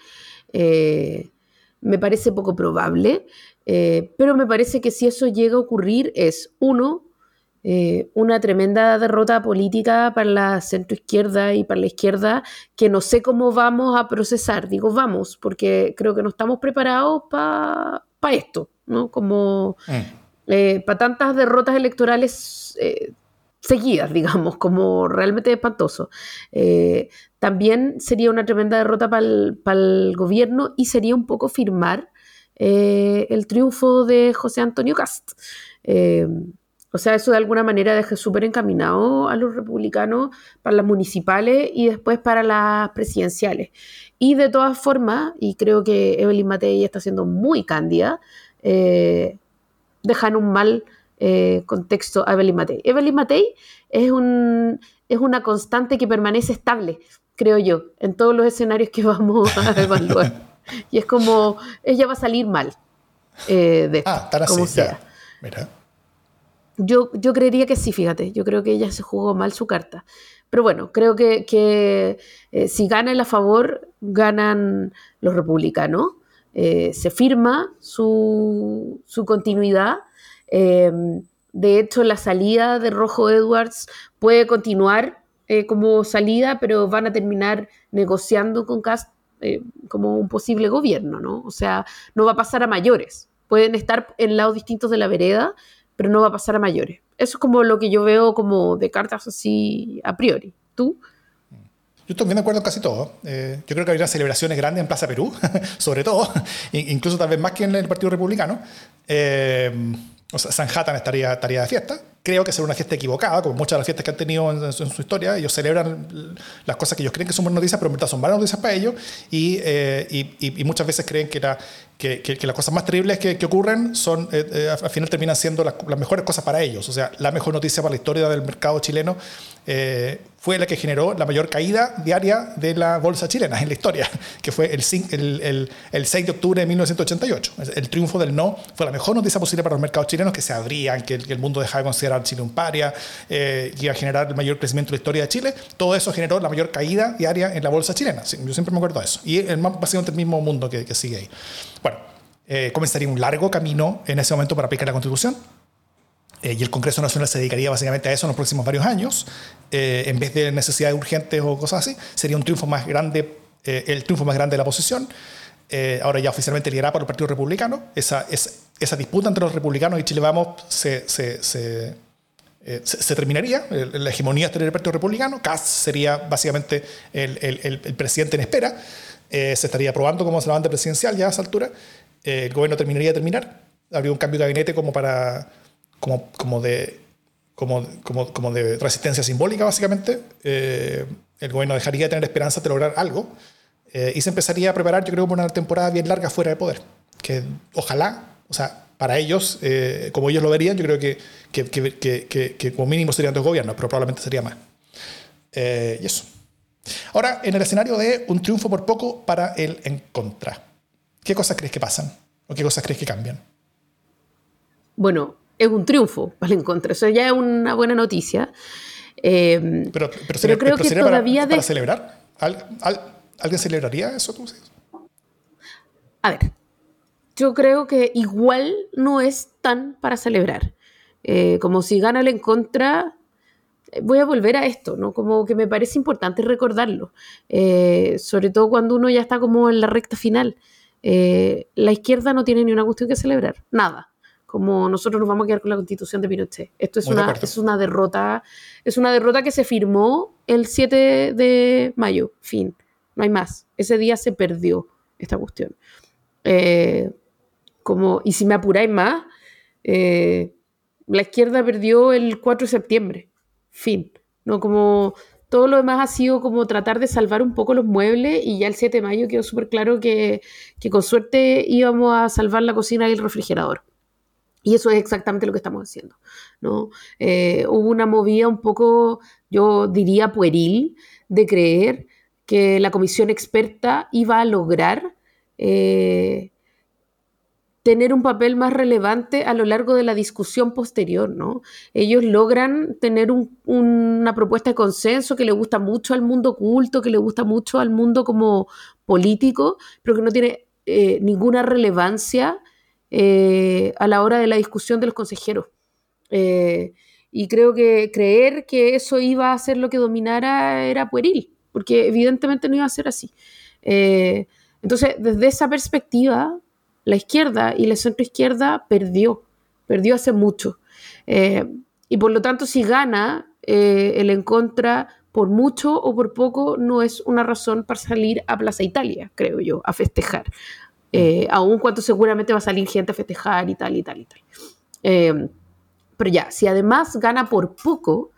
Eh, me parece poco probable, eh, pero me parece que si eso llega a ocurrir es, uno, una tremenda derrota política para la centroizquierda y para la izquierda que no sé cómo vamos a procesar. Digo vamos, porque creo que no estamos preparados para esto. ¿No? Como mm. eh, para tantas derrotas electorales eh, seguidas, digamos, como realmente espantoso. Eh, también sería una tremenda derrota para el, gobierno y sería un poco firmar el triunfo de José Antonio Cast. o sea, eso de alguna manera deja súper encaminado a los republicanos para las municipales y después para las presidenciales. Y de todas formas, y creo que Evelyn Matei está siendo muy cándida, eh, dejan un mal eh, contexto a Evelyn Matei. Evelyn Matei es, un, es una constante que permanece estable, creo yo, en todos los escenarios que vamos a evaluar. y es como, ella va a salir mal eh, de esto, ah, como sea. Yo, yo creería que sí, fíjate, yo creo que ella se jugó mal su carta. Pero bueno, creo que, que si gana el a favor, ganan los republicanos. Eh, se firma su, continuidad. Eh, de hecho, la salida de Rojo Edwards puede continuar eh, como salida, pero van a terminar negociando con Cast como un posible gobierno, ¿no? O sea, no va a pasar a mayores. Pueden estar en lados distintos de la vereda, pero no va a pasar a mayores. Eso es como lo que yo veo como de cartas así a priori. ¿Tú? Yo bien de acuerdo casi todo. Eh, yo creo que habría celebraciones grandes en Plaza Perú, sobre todo, incluso tal vez más que en el Partido Republicano. Eh, o sea, Sanhattan estaría, estaría de fiesta. Creo que será una fiesta equivocada, como muchas de las fiestas que han tenido en, su historia. Ellos celebran las cosas que ellos creen que son buenas noticias, pero en verdad son malas noticias para ellos. Y, eh, muchas veces creen que, la, que, que, las cosas más terribles que, que ocurren son, al final terminan siendo las, las, mejores cosas para ellos. O sea, la mejor noticia para la historia del mercado chileno fue la que generó la mayor caída diaria de la bolsa chilena en la historia, que fue el, el, el, 6 de octubre de 1988. El triunfo del no fue la mejor noticia posible para los mercados chilenos, que se abrían, que, el mundo dejaba de considerar a Chile un paria, eh, iba a generar el mayor crecimiento de la historia de Chile. Todo eso generó la mayor caída diaria en la bolsa chilena. Yo siempre me acuerdo de eso. Y el, básicamente el mismo mundo que, que sigue ahí. Bueno, eh, comenzaría un largo camino en ese momento para aplicar la Constitución eh, y el Congreso Nacional se dedicaría básicamente a eso en los próximos varios años, eh, en vez de necesidades urgentes o cosas así. Sería un triunfo más grande, eh, el triunfo más grande de la oposición. ahora ya oficialmente liderada por el Partido Republicano. Esa, esa, disputa entre los republicanos y Chile Vamos se, se, se, se terminaría. La hegemonía estaría el Partido Republicano. Kass sería básicamente el, el, el, presidente en espera. Se estaría aprobando como la presidencial ya a esa altura. el gobierno terminaría de terminar, habría un cambio de gabinete como para, como, como de, como, como, como de resistencia simbólica, básicamente. el gobierno dejaría de tener esperanzas de lograr algo y se empezaría a preparar, yo creo, por una temporada bien larga fuera de poder, que ojalá, o sea, para ellos, eh, como ellos lo verían, yo creo que, que, que, que, como mínimo serían dos gobiernos, pero probablemente sería más. Eh, y eso. Ahora, en el escenario de un triunfo por poco para el en contra, ¿qué cosas crees que pasan? ¿O qué cosas crees que cambian? Bueno, es un triunfo para el en contra. Eso ya es una buena noticia. Eh, pero, pero, creo que todavía para, celebrar. alguien celebraría eso, tú A ver, yo creo que igual no es tan para celebrar. Eh, como si gana el en contra, voy a volver a esto, ¿no? Como que me parece importante recordarlo, eh, sobre todo cuando uno ya está como en la recta final. la izquierda no tiene ni una cuestión que celebrar, nada. Como nosotros nos vamos a quedar con la constitución de Pinochet. Esto es, una, es una derrota, es una derrota que se firmó el 7 de mayo, fin, no hay más. Ese día se perdió esta cuestión. Eh, como, y si me apuráis más, eh, la izquierda perdió el 4 de septiembre. Fin. ¿no? Como todo lo demás ha sido como tratar de salvar un poco los muebles y ya el 7 de mayo quedó súper claro que, que, con suerte íbamos a salvar la cocina y el refrigerador. Y eso es exactamente lo que estamos haciendo. ¿no? Eh, hubo una movida un poco, yo diría, pueril de creer que la comisión experta iba a lograr eh, tener un papel más relevante a lo largo de la discusión posterior, ¿no? Ellos logran tener una propuesta de consenso que le gusta mucho al mundo culto, que le gusta mucho al mundo como político, pero que no tiene eh, ninguna relevancia eh, a la hora de la discusión de los consejeros. Eh, y creo que creer que eso iba a ser lo que dominara era pueril, porque evidentemente no iba a ser así. entonces, desde esa perspectiva, la izquierda y la centroizquierda perdió, perdió hace mucho. Eh, y por lo tanto, si gana eh, el en contra por mucho o por poco, no es una razón para salir a Plaza Italia, creo yo, a festejar. Eh, aun cuando seguramente va a salir gente a festejar y tal y tal y tal. pero ya, si además gana por poco,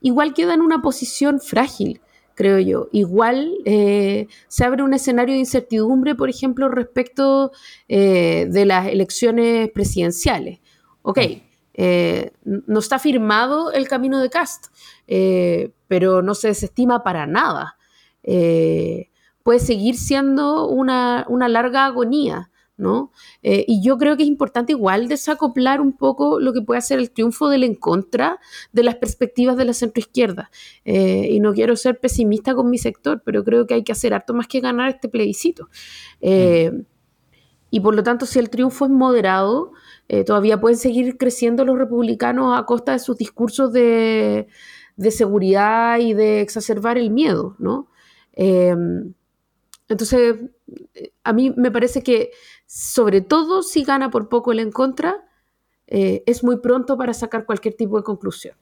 igual queda en una posición frágil creo yo. Igual eh, se abre un escenario de incertidumbre, por ejemplo, respecto eh, de las elecciones presidenciales. Ok, eh, no está firmado el camino de Cast, pero no se desestima para nada. puede seguir siendo una, una larga agonía. ¿No? Eh, y yo creo que es importante igual desacoplar un poco lo que puede ser el triunfo del en contra de las perspectivas de la centroizquierda. Eh, y no quiero ser pesimista con mi sector, pero creo que hay que hacer harto más que ganar este plebiscito. Eh, y por lo tanto, si el triunfo es moderado, todavía pueden seguir creciendo los republicanos a costa de sus discursos de, de seguridad y de exacerbar el miedo, ¿no? entonces, a mí me parece que sobre todo si gana por poco el en contra, eh, es muy pronto para sacar cualquier tipo de conclusión.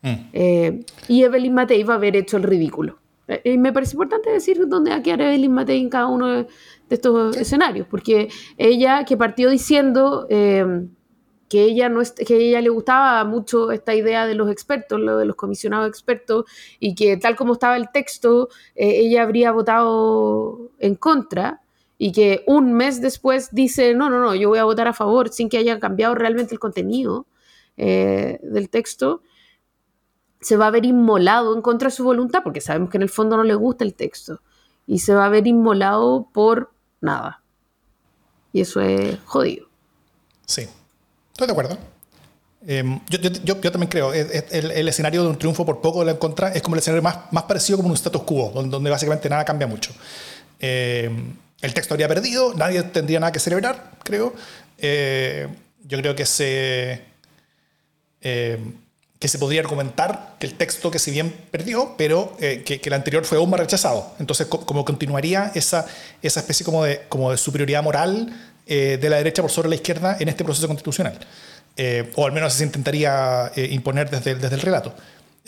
Mm. Eh, y Evelyn Matei va a haber hecho el ridículo. Eh, y me parece importante decir dónde va a quedar Evelyn Matei en cada uno de, estos escenarios, porque ella que partió diciendo que ella no que ella le gustaba mucho esta idea de los expertos, lo de los comisionados expertos, y que tal como estaba el texto, ella habría votado en contra y que un mes después dice, no, no, no, yo voy a votar a favor sin que haya cambiado realmente el contenido eh, del texto, se va a ver inmolado en contra de su voluntad, porque sabemos que en el fondo no le gusta el texto, y se va a ver inmolado por nada. Y eso es jodido. Sí, estoy de acuerdo. Em, yo, yo, también creo, el, el, escenario de un triunfo por poco de la contra es como el escenario más, más parecido como un status quo, donde, básicamente nada cambia mucho. Eh, el texto habría perdido, nadie tendría nada que celebrar, creo. Eh, yo creo que se, eh, que se podría argumentar que el texto que si bien perdió, pero eh, que, el anterior fue aún más rechazado. Entonces, como continuaría esa, esa especie como de, como de superioridad moral de la derecha por sobre la izquierda en este proceso constitucional. o al menos se intentaría imponer desde, desde el relato.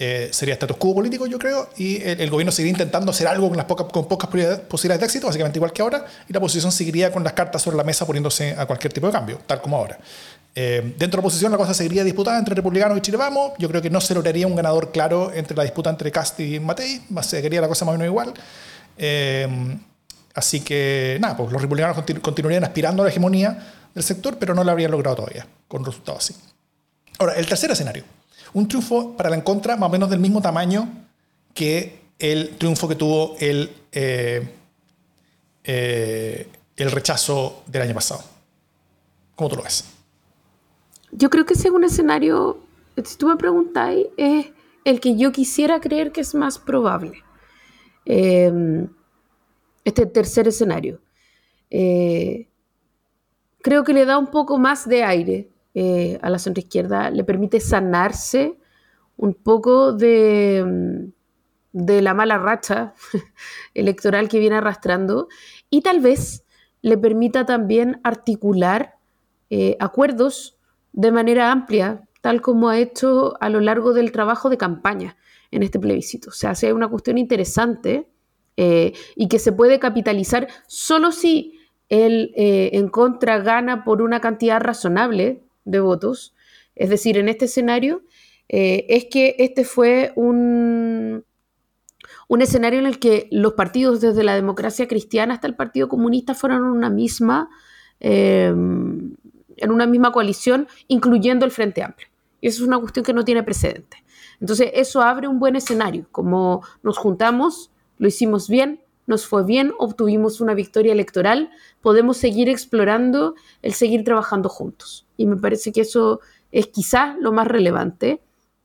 Eh, sería status quo político, yo creo, y el, gobierno seguiría intentando hacer algo con, pocas, posibilidades de éxito, básicamente igual que ahora, y la oposición seguiría con las cartas sobre la mesa poniéndose a cualquier tipo de cambio, tal como ahora. Eh, dentro de la oposición la cosa seguiría disputada entre republicanos y Chile Vamos. Yo creo que no se lograría un ganador claro entre la disputa entre Cast y Matei. Seguiría la cosa más o menos igual. Eh, así que, nada, pues los republicanos continuarían aspirando a la hegemonía del sector, pero no lo habrían logrado todavía, con resultados así. Ahora, el tercer escenario. Un triunfo para la en contra más o menos del mismo tamaño que el triunfo que tuvo el, eh, el rechazo del año pasado. ¿Cómo tú lo ves? Yo creo que ese es un escenario, si tú me preguntáis, es el que yo quisiera creer que es más probable. Em, este tercer escenario. Eh, creo que le da un poco más de aire eh, a la izquierda, le permite sanarse un poco de, de la mala racha electoral que viene arrastrando y tal vez le permita también articular eh, acuerdos de manera amplia, tal como ha hecho a lo largo del trabajo de campaña en este plebiscito. O sea, si hay una cuestión interesante eh, y que se puede capitalizar solo si eh, en contra gana por una cantidad razonable de votos. Es decir, en este escenario eh, es que este fue un, un escenario en el que los partidos desde la democracia cristiana hasta el Partido Comunista fueron una misma en una misma coalición, incluyendo el Frente Amplio. Y eso es una cuestión que no tiene precedente. Entonces, eso abre un buen escenario, como nos juntamos, lo hicimos bien, nos fue bien, obtuvimos una victoria electoral, podemos seguir explorando el seguir trabajando juntos. Y me parece que eso es quizás lo más relevante.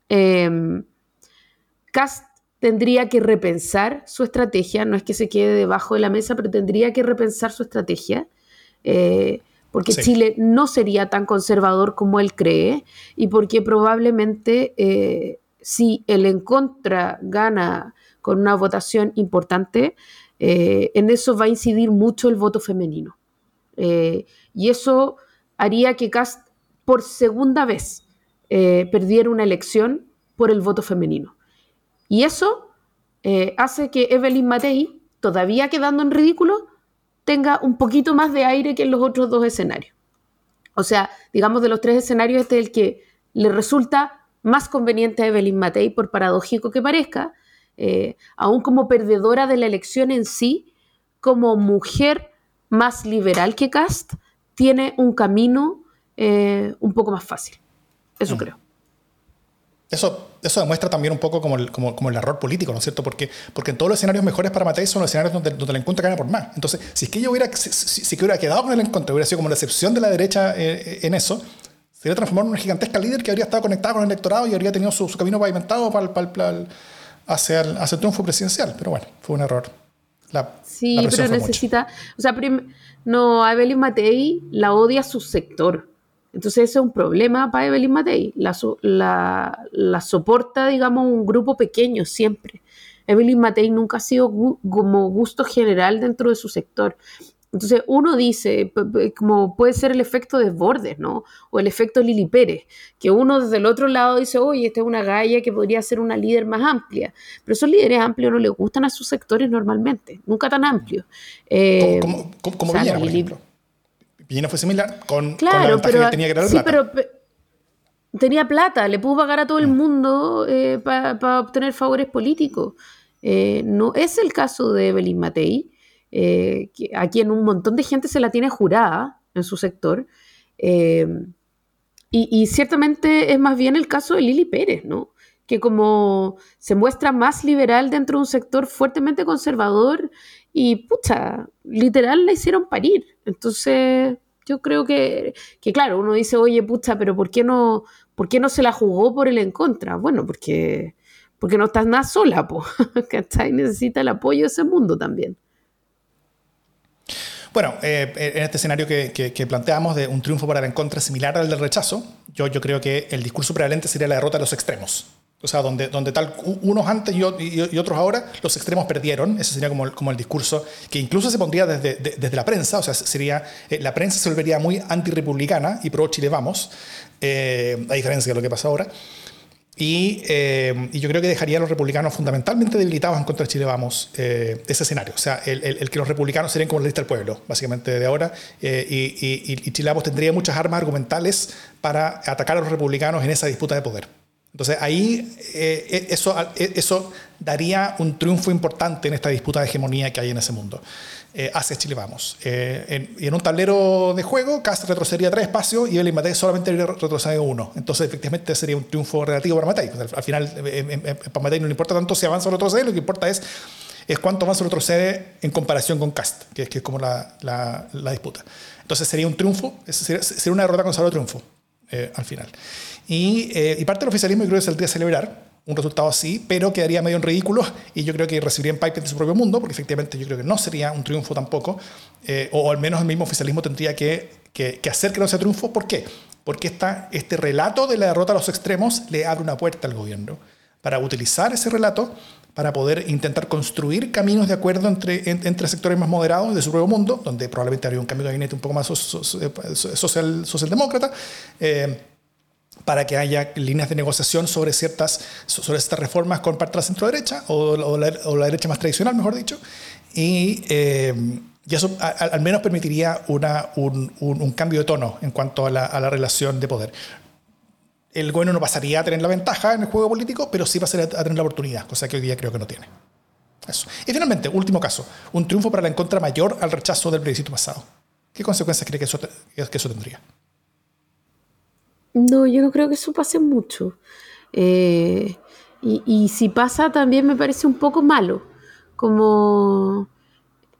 Eh, Cast tendría que repensar su estrategia, no es que se quede debajo de la mesa, pero tendría que repensar su estrategia. Eh, porque Chile no sería tan conservador como él cree y porque probablemente eh, si el en contra gana con una votación importante, eh, en eso va a incidir mucho el voto femenino. Eh, y eso haría que Cast por segunda vez perdiera una elección por el voto femenino. Y eso hace que Evelyn Matei, todavía quedando en ridículo, tenga un poquito más de aire que en los otros dos escenarios. O sea, digamos de los tres escenarios, este es el que le resulta más conveniente a Evelyn Matei, por paradójico que parezca, eh, aún como perdedora de la elección en sí, como mujer más liberal que Cast, tiene un camino eh, un poco más fácil. Eso mm. creo. Eso, eso demuestra también un poco como el, como, como el error político, ¿no es cierto? Porque, porque en todos los escenarios mejores para Matei son los escenarios donde, donde el encuentro gana por más. Entonces, si es que ella hubiera, si, si, que hubiera quedado con el encuentro, hubiera sido como la excepción de la derecha eh, en eso, se hubiera transformado en una gigantesca líder que habría estado conectada con el electorado y habría tenido su, su camino pavimentado para, para, para, hacia, el, hacia el triunfo presidencial. Pero bueno, fue un error. La, sí, pero necesita. O sea, no, a Evelyn Matei la odia su sector. Entonces ese es un problema para Evelyn Matei. La, la, soporta, digamos, un grupo pequeño siempre. Evelyn Matei nunca ha sido como gusto general dentro de su sector. Entonces uno dice, como puede ser el efecto de Bordes, ¿no? O el efecto Lili Pérez, que uno desde el otro lado dice, oye, esta es una galla que podría ser una líder más amplia. Pero esos líderes amplios no le gustan a sus sectores normalmente, nunca tan amplios. Eh, como, como, por ejemplo. Piñera fue similar, con, claro, pero, que tenía que sí, pero tenía plata, le pudo pagar a todo el mm. mundo eh, para obtener favores políticos. Eh, no es el caso de Evelyn Matei, eh, a quien un montón de gente se la tiene jurada en su sector. Y, ciertamente es más bien el caso de Lili Pérez, ¿no? que como se muestra más liberal dentro de un sector fuertemente conservador y, pucha, literal la hicieron parir. Entonces, yo creo que, que, claro, uno dice, oye, pucha, pero ¿por qué no, por qué no se la jugó por el en contra? Bueno, porque, porque no estás nada sola, po, ¿cachai? Necesita el apoyo de ese mundo también. Bueno, eh, en este escenario que, que, planteamos de un triunfo para el en contra similar al del rechazo, yo, yo creo que el discurso prevalente sería la derrota de los extremos. O sea, donde, donde tal unos antes y, otros ahora, los extremos perdieron. Ese sería como el, como el discurso que incluso se pondría desde, desde la prensa. O sea, sería, eh, la prensa se volvería muy antirrepublicana y pro Chile vamos, eh, a diferencia de lo que pasa ahora. Eh, y, yo creo que dejaría a los republicanos fundamentalmente debilitados en contra de Chile Vamos eh, ese escenario. O sea, el, que los republicanos serían como la lista del pueblo, básicamente de ahora. Eh, y, y, Chile Vamos tendría muchas armas argumentales para atacar a los republicanos en esa disputa de poder. Entonces ahí eso, eso daría un triunfo importante en esta disputa de hegemonía que hay en ese mundo eh, hacia Chile Vamos. Eh, en, y en un tablero de juego, Cast retrocedería tres espacios y el Matei solamente retrocede uno. Entonces, efectivamente, sería un triunfo relativo para Matei. al final, para Matei no le importa tanto si avanza o retrocede, lo que importa es, es cuánto avanza o retrocede en comparación con Cast, que, es, que es como la, la, la, disputa. Entonces, sería un triunfo, sería, sería una derrota con de triunfo eh, al final. Y, y parte del oficialismo, creo que saldría a celebrar un resultado así, pero quedaría medio en ridículo y yo creo que recibiría en pipe de su propio mundo, porque efectivamente yo creo que no sería un triunfo tampoco, eh, o, al menos el mismo oficialismo tendría que, que, hacer que no sea triunfo. ¿Por qué? Porque este relato de la derrota a los extremos le abre una puerta al gobierno para utilizar ese relato para poder intentar construir caminos de acuerdo entre, entre sectores más moderados de su propio mundo, donde probablemente habría un cambio de gabinete un poco más social, socialdemócrata. Eh, para que haya líneas de negociación sobre ciertas sobre estas reformas con parte de la centro-derecha o, la, derecha más tradicional, mejor dicho. Y, eh, eso al menos permitiría una, un, cambio de tono en cuanto a la, relación de poder. El gobierno no pasaría a tener la ventaja en el juego político, pero sí pasaría a tener la oportunidad, cosa que hoy día creo que no tiene. Eso. Y finalmente, último caso, un triunfo para la encontra mayor al rechazo del plebiscito pasado. ¿Qué consecuencias cree que eso, que eso tendría? No, yo no creo que eso pase mucho. Eh, y, si pasa, también me parece un poco malo. Como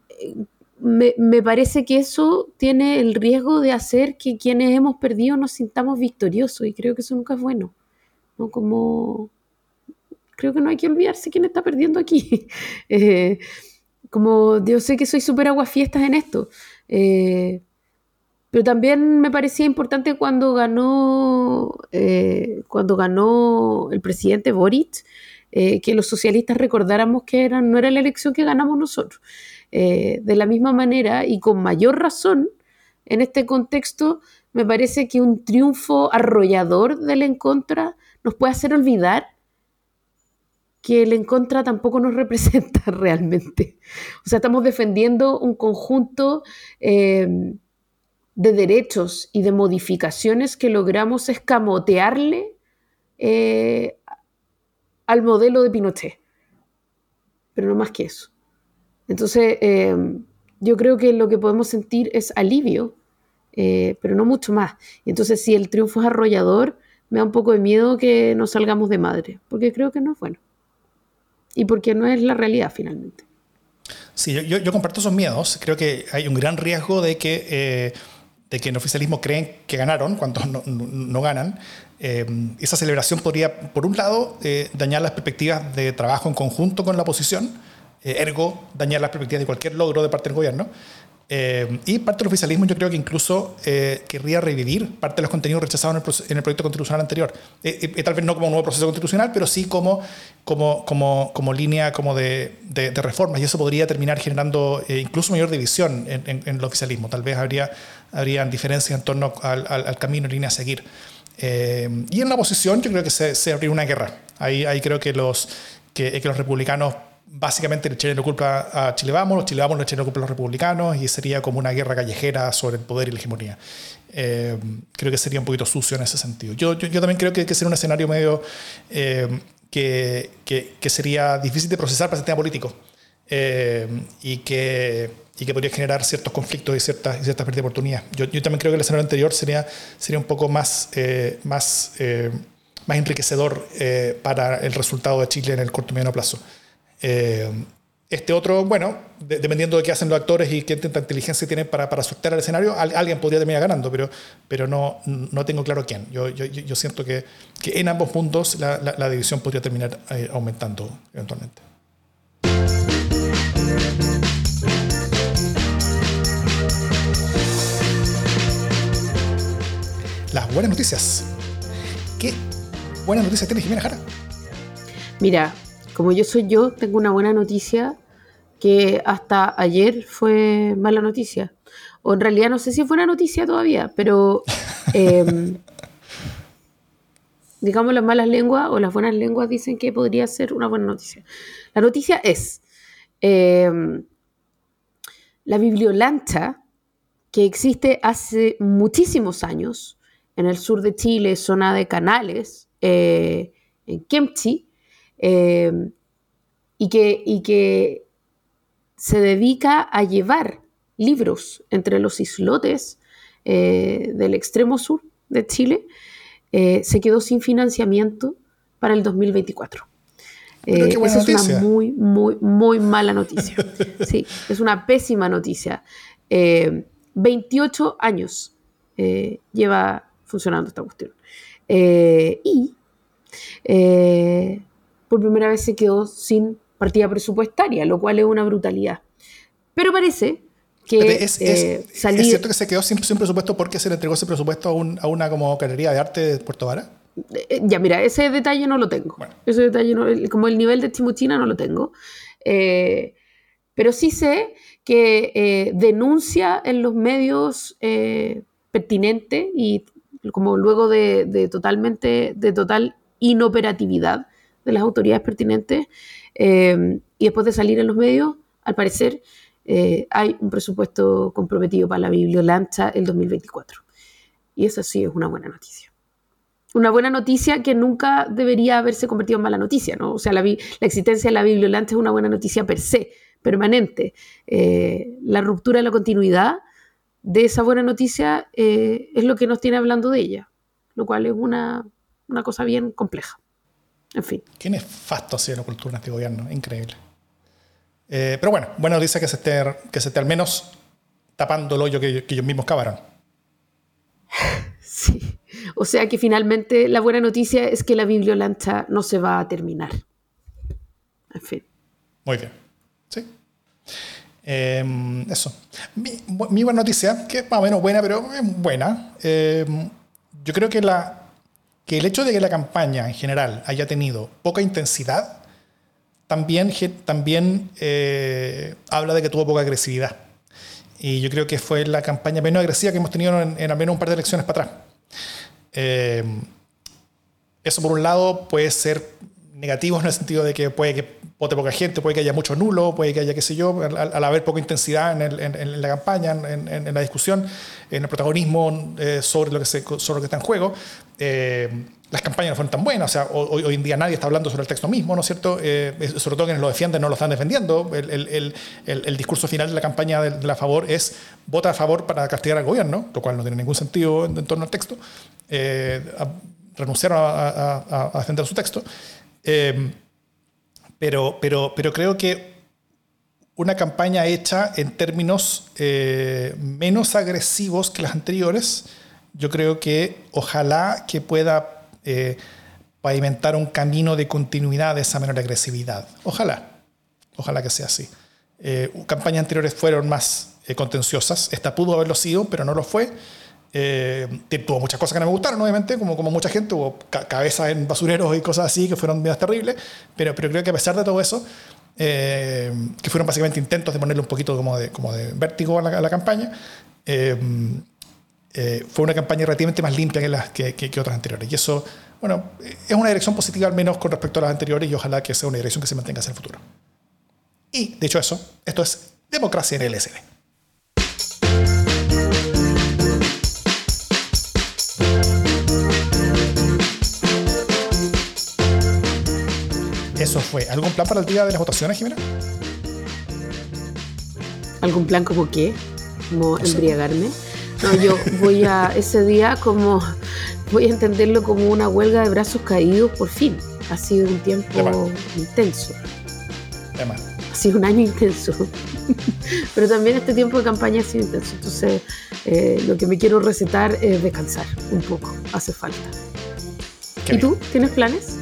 eh, me, parece que eso tiene el riesgo de hacer que quienes hemos perdido nos sintamos victoriosos. Y creo que eso nunca es bueno. ¿no? Como creo que no hay que olvidarse quién está perdiendo aquí. Eh, como yo sé que soy súper aguafiestas en esto. Pero también me parecía importante cuando ganó, eh, cuando ganó el presidente Boric, eh, que los socialistas recordáramos que era, no era la elección que ganamos nosotros. Eh, de la misma manera y con mayor razón, en este contexto, me parece que un triunfo arrollador del en contra nos puede hacer olvidar que el en contra tampoco nos representa realmente. O sea, estamos defendiendo un conjunto de derechos y de modificaciones que logramos escamotearle eh, al modelo de Pinochet. Pero no más que eso. Entonces, eh, yo creo que lo que podemos sentir es alivio, eh, pero no mucho más. entonces, si el triunfo es arrollador, me da un poco de miedo que nos salgamos de madre, porque creo que no es bueno. Y porque no es la realidad finalmente. Sí, yo, comparto esos miedos. Creo que hay un gran riesgo de que de que en oficialismo creen que ganaron cuando no, ganan, eh, esa celebración podría, por un lado, eh, dañar las perspectivas de trabajo en conjunto con la oposición, eh, ergo, dañar las perspectivas de cualquier logro de parte del gobierno. y parte del oficialismo yo creo que incluso querría revivir parte de los contenidos rechazados en el, proyecto constitucional anterior. tal vez no como un nuevo proceso constitucional, pero sí como, como, como, como línea como de, de, reformas. Y eso podría terminar generando incluso mayor división en, en, en el oficialismo. Tal vez habría habrían diferencias en torno al, al, camino en línea a seguir. Eh, y en la oposición yo creo que se, se abrió una guerra. Ahí, ahí creo que los, que, que los republicanos básicamente le echarían la culpa a Chile Vamos, los Chile Vamos le echarían la culpa a los republicanos y sería como una guerra callejera sobre el poder y la hegemonía. Eh, creo que sería un poquito sucio en ese sentido. Yo, yo, yo también creo que, que sería un escenario medio eh, que, que, sería difícil de procesar para el sistema político y que y que podría generar ciertos conflictos y ciertas, ciertas pérdidas de oportunidad. Yo, yo, también creo que el escenario anterior sería, sería un poco más, eh, más, eh, más enriquecedor eh, para el resultado de Chile en el corto y mediano plazo. este otro, bueno, dependiendo de qué hacen los actores y qué tanta inteligencia tienen para, para sortear el escenario, alguien podría terminar ganando, pero, pero no, no tengo claro quién. Yo, yo, siento que, que, en ambos puntos la, la división podría terminar aumentando eventualmente. Las buenas noticias. ¿Qué buenas noticias tiene Jimena Jara? Mira, como yo soy yo, tengo una buena noticia que hasta ayer fue mala noticia. O en realidad no sé si fue una noticia todavía, pero em, digamos, las malas lenguas o las buenas lenguas dicen que podría ser una buena noticia. La noticia es eh, la bibliolancha que existe hace muchísimos años en el sur de Chile, zona de Canales, eh, en Kempchi, eh, y, que, y que se dedica a llevar libros entre los islotes del extremo sur de Chile, se quedó sin financiamiento para el 2024. Eh, esa es una muy, muy, muy mala noticia. Sí, es una pésima noticia. 28 eh, años eh, lleva funcionando esta cuestión. y por primera vez se quedó sin partida presupuestaria, lo cual es una brutalidad. Pero parece que es, es, cierto que se quedó sin, presupuesto porque se le entregó ese presupuesto a, a una como galería de arte de Puerto Vara. Eh, ya, mira, ese detalle no lo tengo. Ese detalle, no, como el nivel de Chimuchina, no lo tengo. Eh, pero sí sé que eh, denuncia en los medios pertinente y como luego de, totalmente, de total inoperatividad de las autoridades pertinentes y después de salir en los medios, al parecer hay un presupuesto comprometido para la Bibliolancha el 2024. Y eso sí es una buena noticia una buena noticia que nunca debería haberse convertido en mala noticia, ¿no? O sea, la, existencia de la bibliolante es una buena noticia per se, permanente. Eh, la ruptura de la continuidad de esa buena noticia eh, es lo que nos tiene hablando de ella, lo cual es una, cosa bien compleja. En fin. Qué nefasto ha sido la cultura en este gobierno, increíble. Eh, pero bueno, buena noticia que se esté, que se esté al menos tapando el hoyo que, que ellos mismos cavaron. Sí. O sea que finalmente la buena noticia es que la bibliolancha no se va a terminar. En fin. Muy bien. Sí. Em, eso. Mi, buena noticia, que es más o menos buena, pero es buena. Em, yo creo que, la, que el hecho de que la campaña en general haya tenido poca intensidad también, también eh, habla de que tuvo poca agresividad. Y yo creo que fue la campaña menos agresiva que hemos tenido en, en al menos un par de elecciones para atrás. Eh, eso por un lado puede ser negativo en el sentido de que puede que vote poca gente, puede que haya mucho nulo, puede que haya, qué sé yo, al, haber poca intensidad en, la campaña, en, la discusión, en el protagonismo eh, sobre, lo que se, sobre lo que está en juego. Eh, las campañas no fueron tan buenas, o sea, hoy, hoy, en día nadie está hablando sobre el texto mismo, ¿no es cierto? sobre todo quienes lo defienden no lo están defendiendo. El, el, discurso final de la campaña de, la favor es vota a favor para castigar al gobierno, lo cual no tiene ningún sentido en, torno al texto. Eh, renunciaron a, defender su texto. Eh, pero, pero, pero creo que una campaña hecha en términos eh, menos agresivos que las anteriores, yo creo que ojalá que pueda pavimentar un camino de continuidad de esa menor agresividad. Ojalá, ojalá que sea así. campañas anteriores fueron más contenciosas, esta pudo haberlo sido, pero no lo fue. Eh, tuvo muchas cosas que no me gustaron, obviamente, como, como mucha gente, hubo cabezas en basureros y cosas así que fueron medias terribles, pero, pero creo que a pesar de todo eso, eh, que fueron básicamente intentos de ponerle un poquito como de, como de vértigo a la, campaña, eh, fue una campaña relativamente más limpia que, las, que, que, otras anteriores. Y eso, bueno, es una dirección positiva al menos con respecto a las anteriores y ojalá que sea una dirección que se mantenga hacia el futuro. Y, de hecho eso, esto es democracia en el LSD. Eso fue. ¿Algún plan para el día de las votaciones, Jimena? ¿Algún plan como qué? ¿Como embriagarme? No, yo voy a ese día como voy a entenderlo como una huelga de brazos caídos por fin. Ha sido un tiempo intenso. Ha sido un año intenso. Pero también este tiempo de campaña ha sido intenso. Entonces, eh, lo que me quiero recetar es descansar un poco. Hace falta. ¿Y tú? ¿Tienes planes?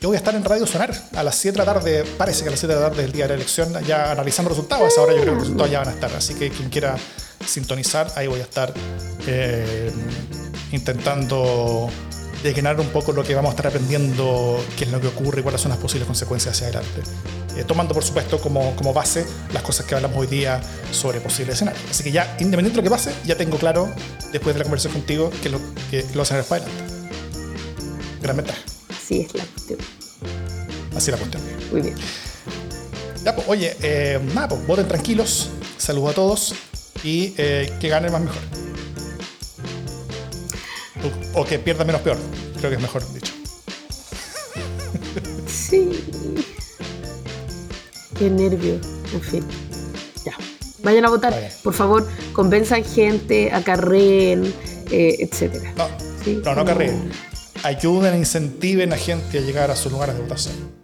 Yo voy a estar en Radio Sonar a las 7 de la tarde, parece que a las 7 de la tarde del día de la elección, ya analizando resultados. Ahora yo creo que los resultados ya van a estar. Así que quien quiera sintonizar, ahí voy a estar eh, intentando desgranar un poco lo que vamos a estar aprendiendo, qué es lo que ocurre y cuáles son las posibles consecuencias hacia adelante. Eh, tomando, por supuesto, como, como base las cosas que hablamos hoy día sobre posibles escenarios. Así que ya, independiente de lo que pase, ya tengo claro, después de la conversación contigo, que, lo, que los escenarios para adelante. Gran ventaja. Así es la cuestión. Así es la cuestión. Muy bien. Ya, pues, oye, eh, nada, pues, voten tranquilos. Saludos a todos. Y eh, que gane más mejor. O, o que pierda menos peor. Creo que es mejor dicho. Sí. Qué nervio. En fin. Ya. Vayan a votar. Por favor, convenzan gente, acarreen, eh, etcétera. No, Sí, no, no como- Ayuden, incentiven a gente a llegar a sus lugares de votación.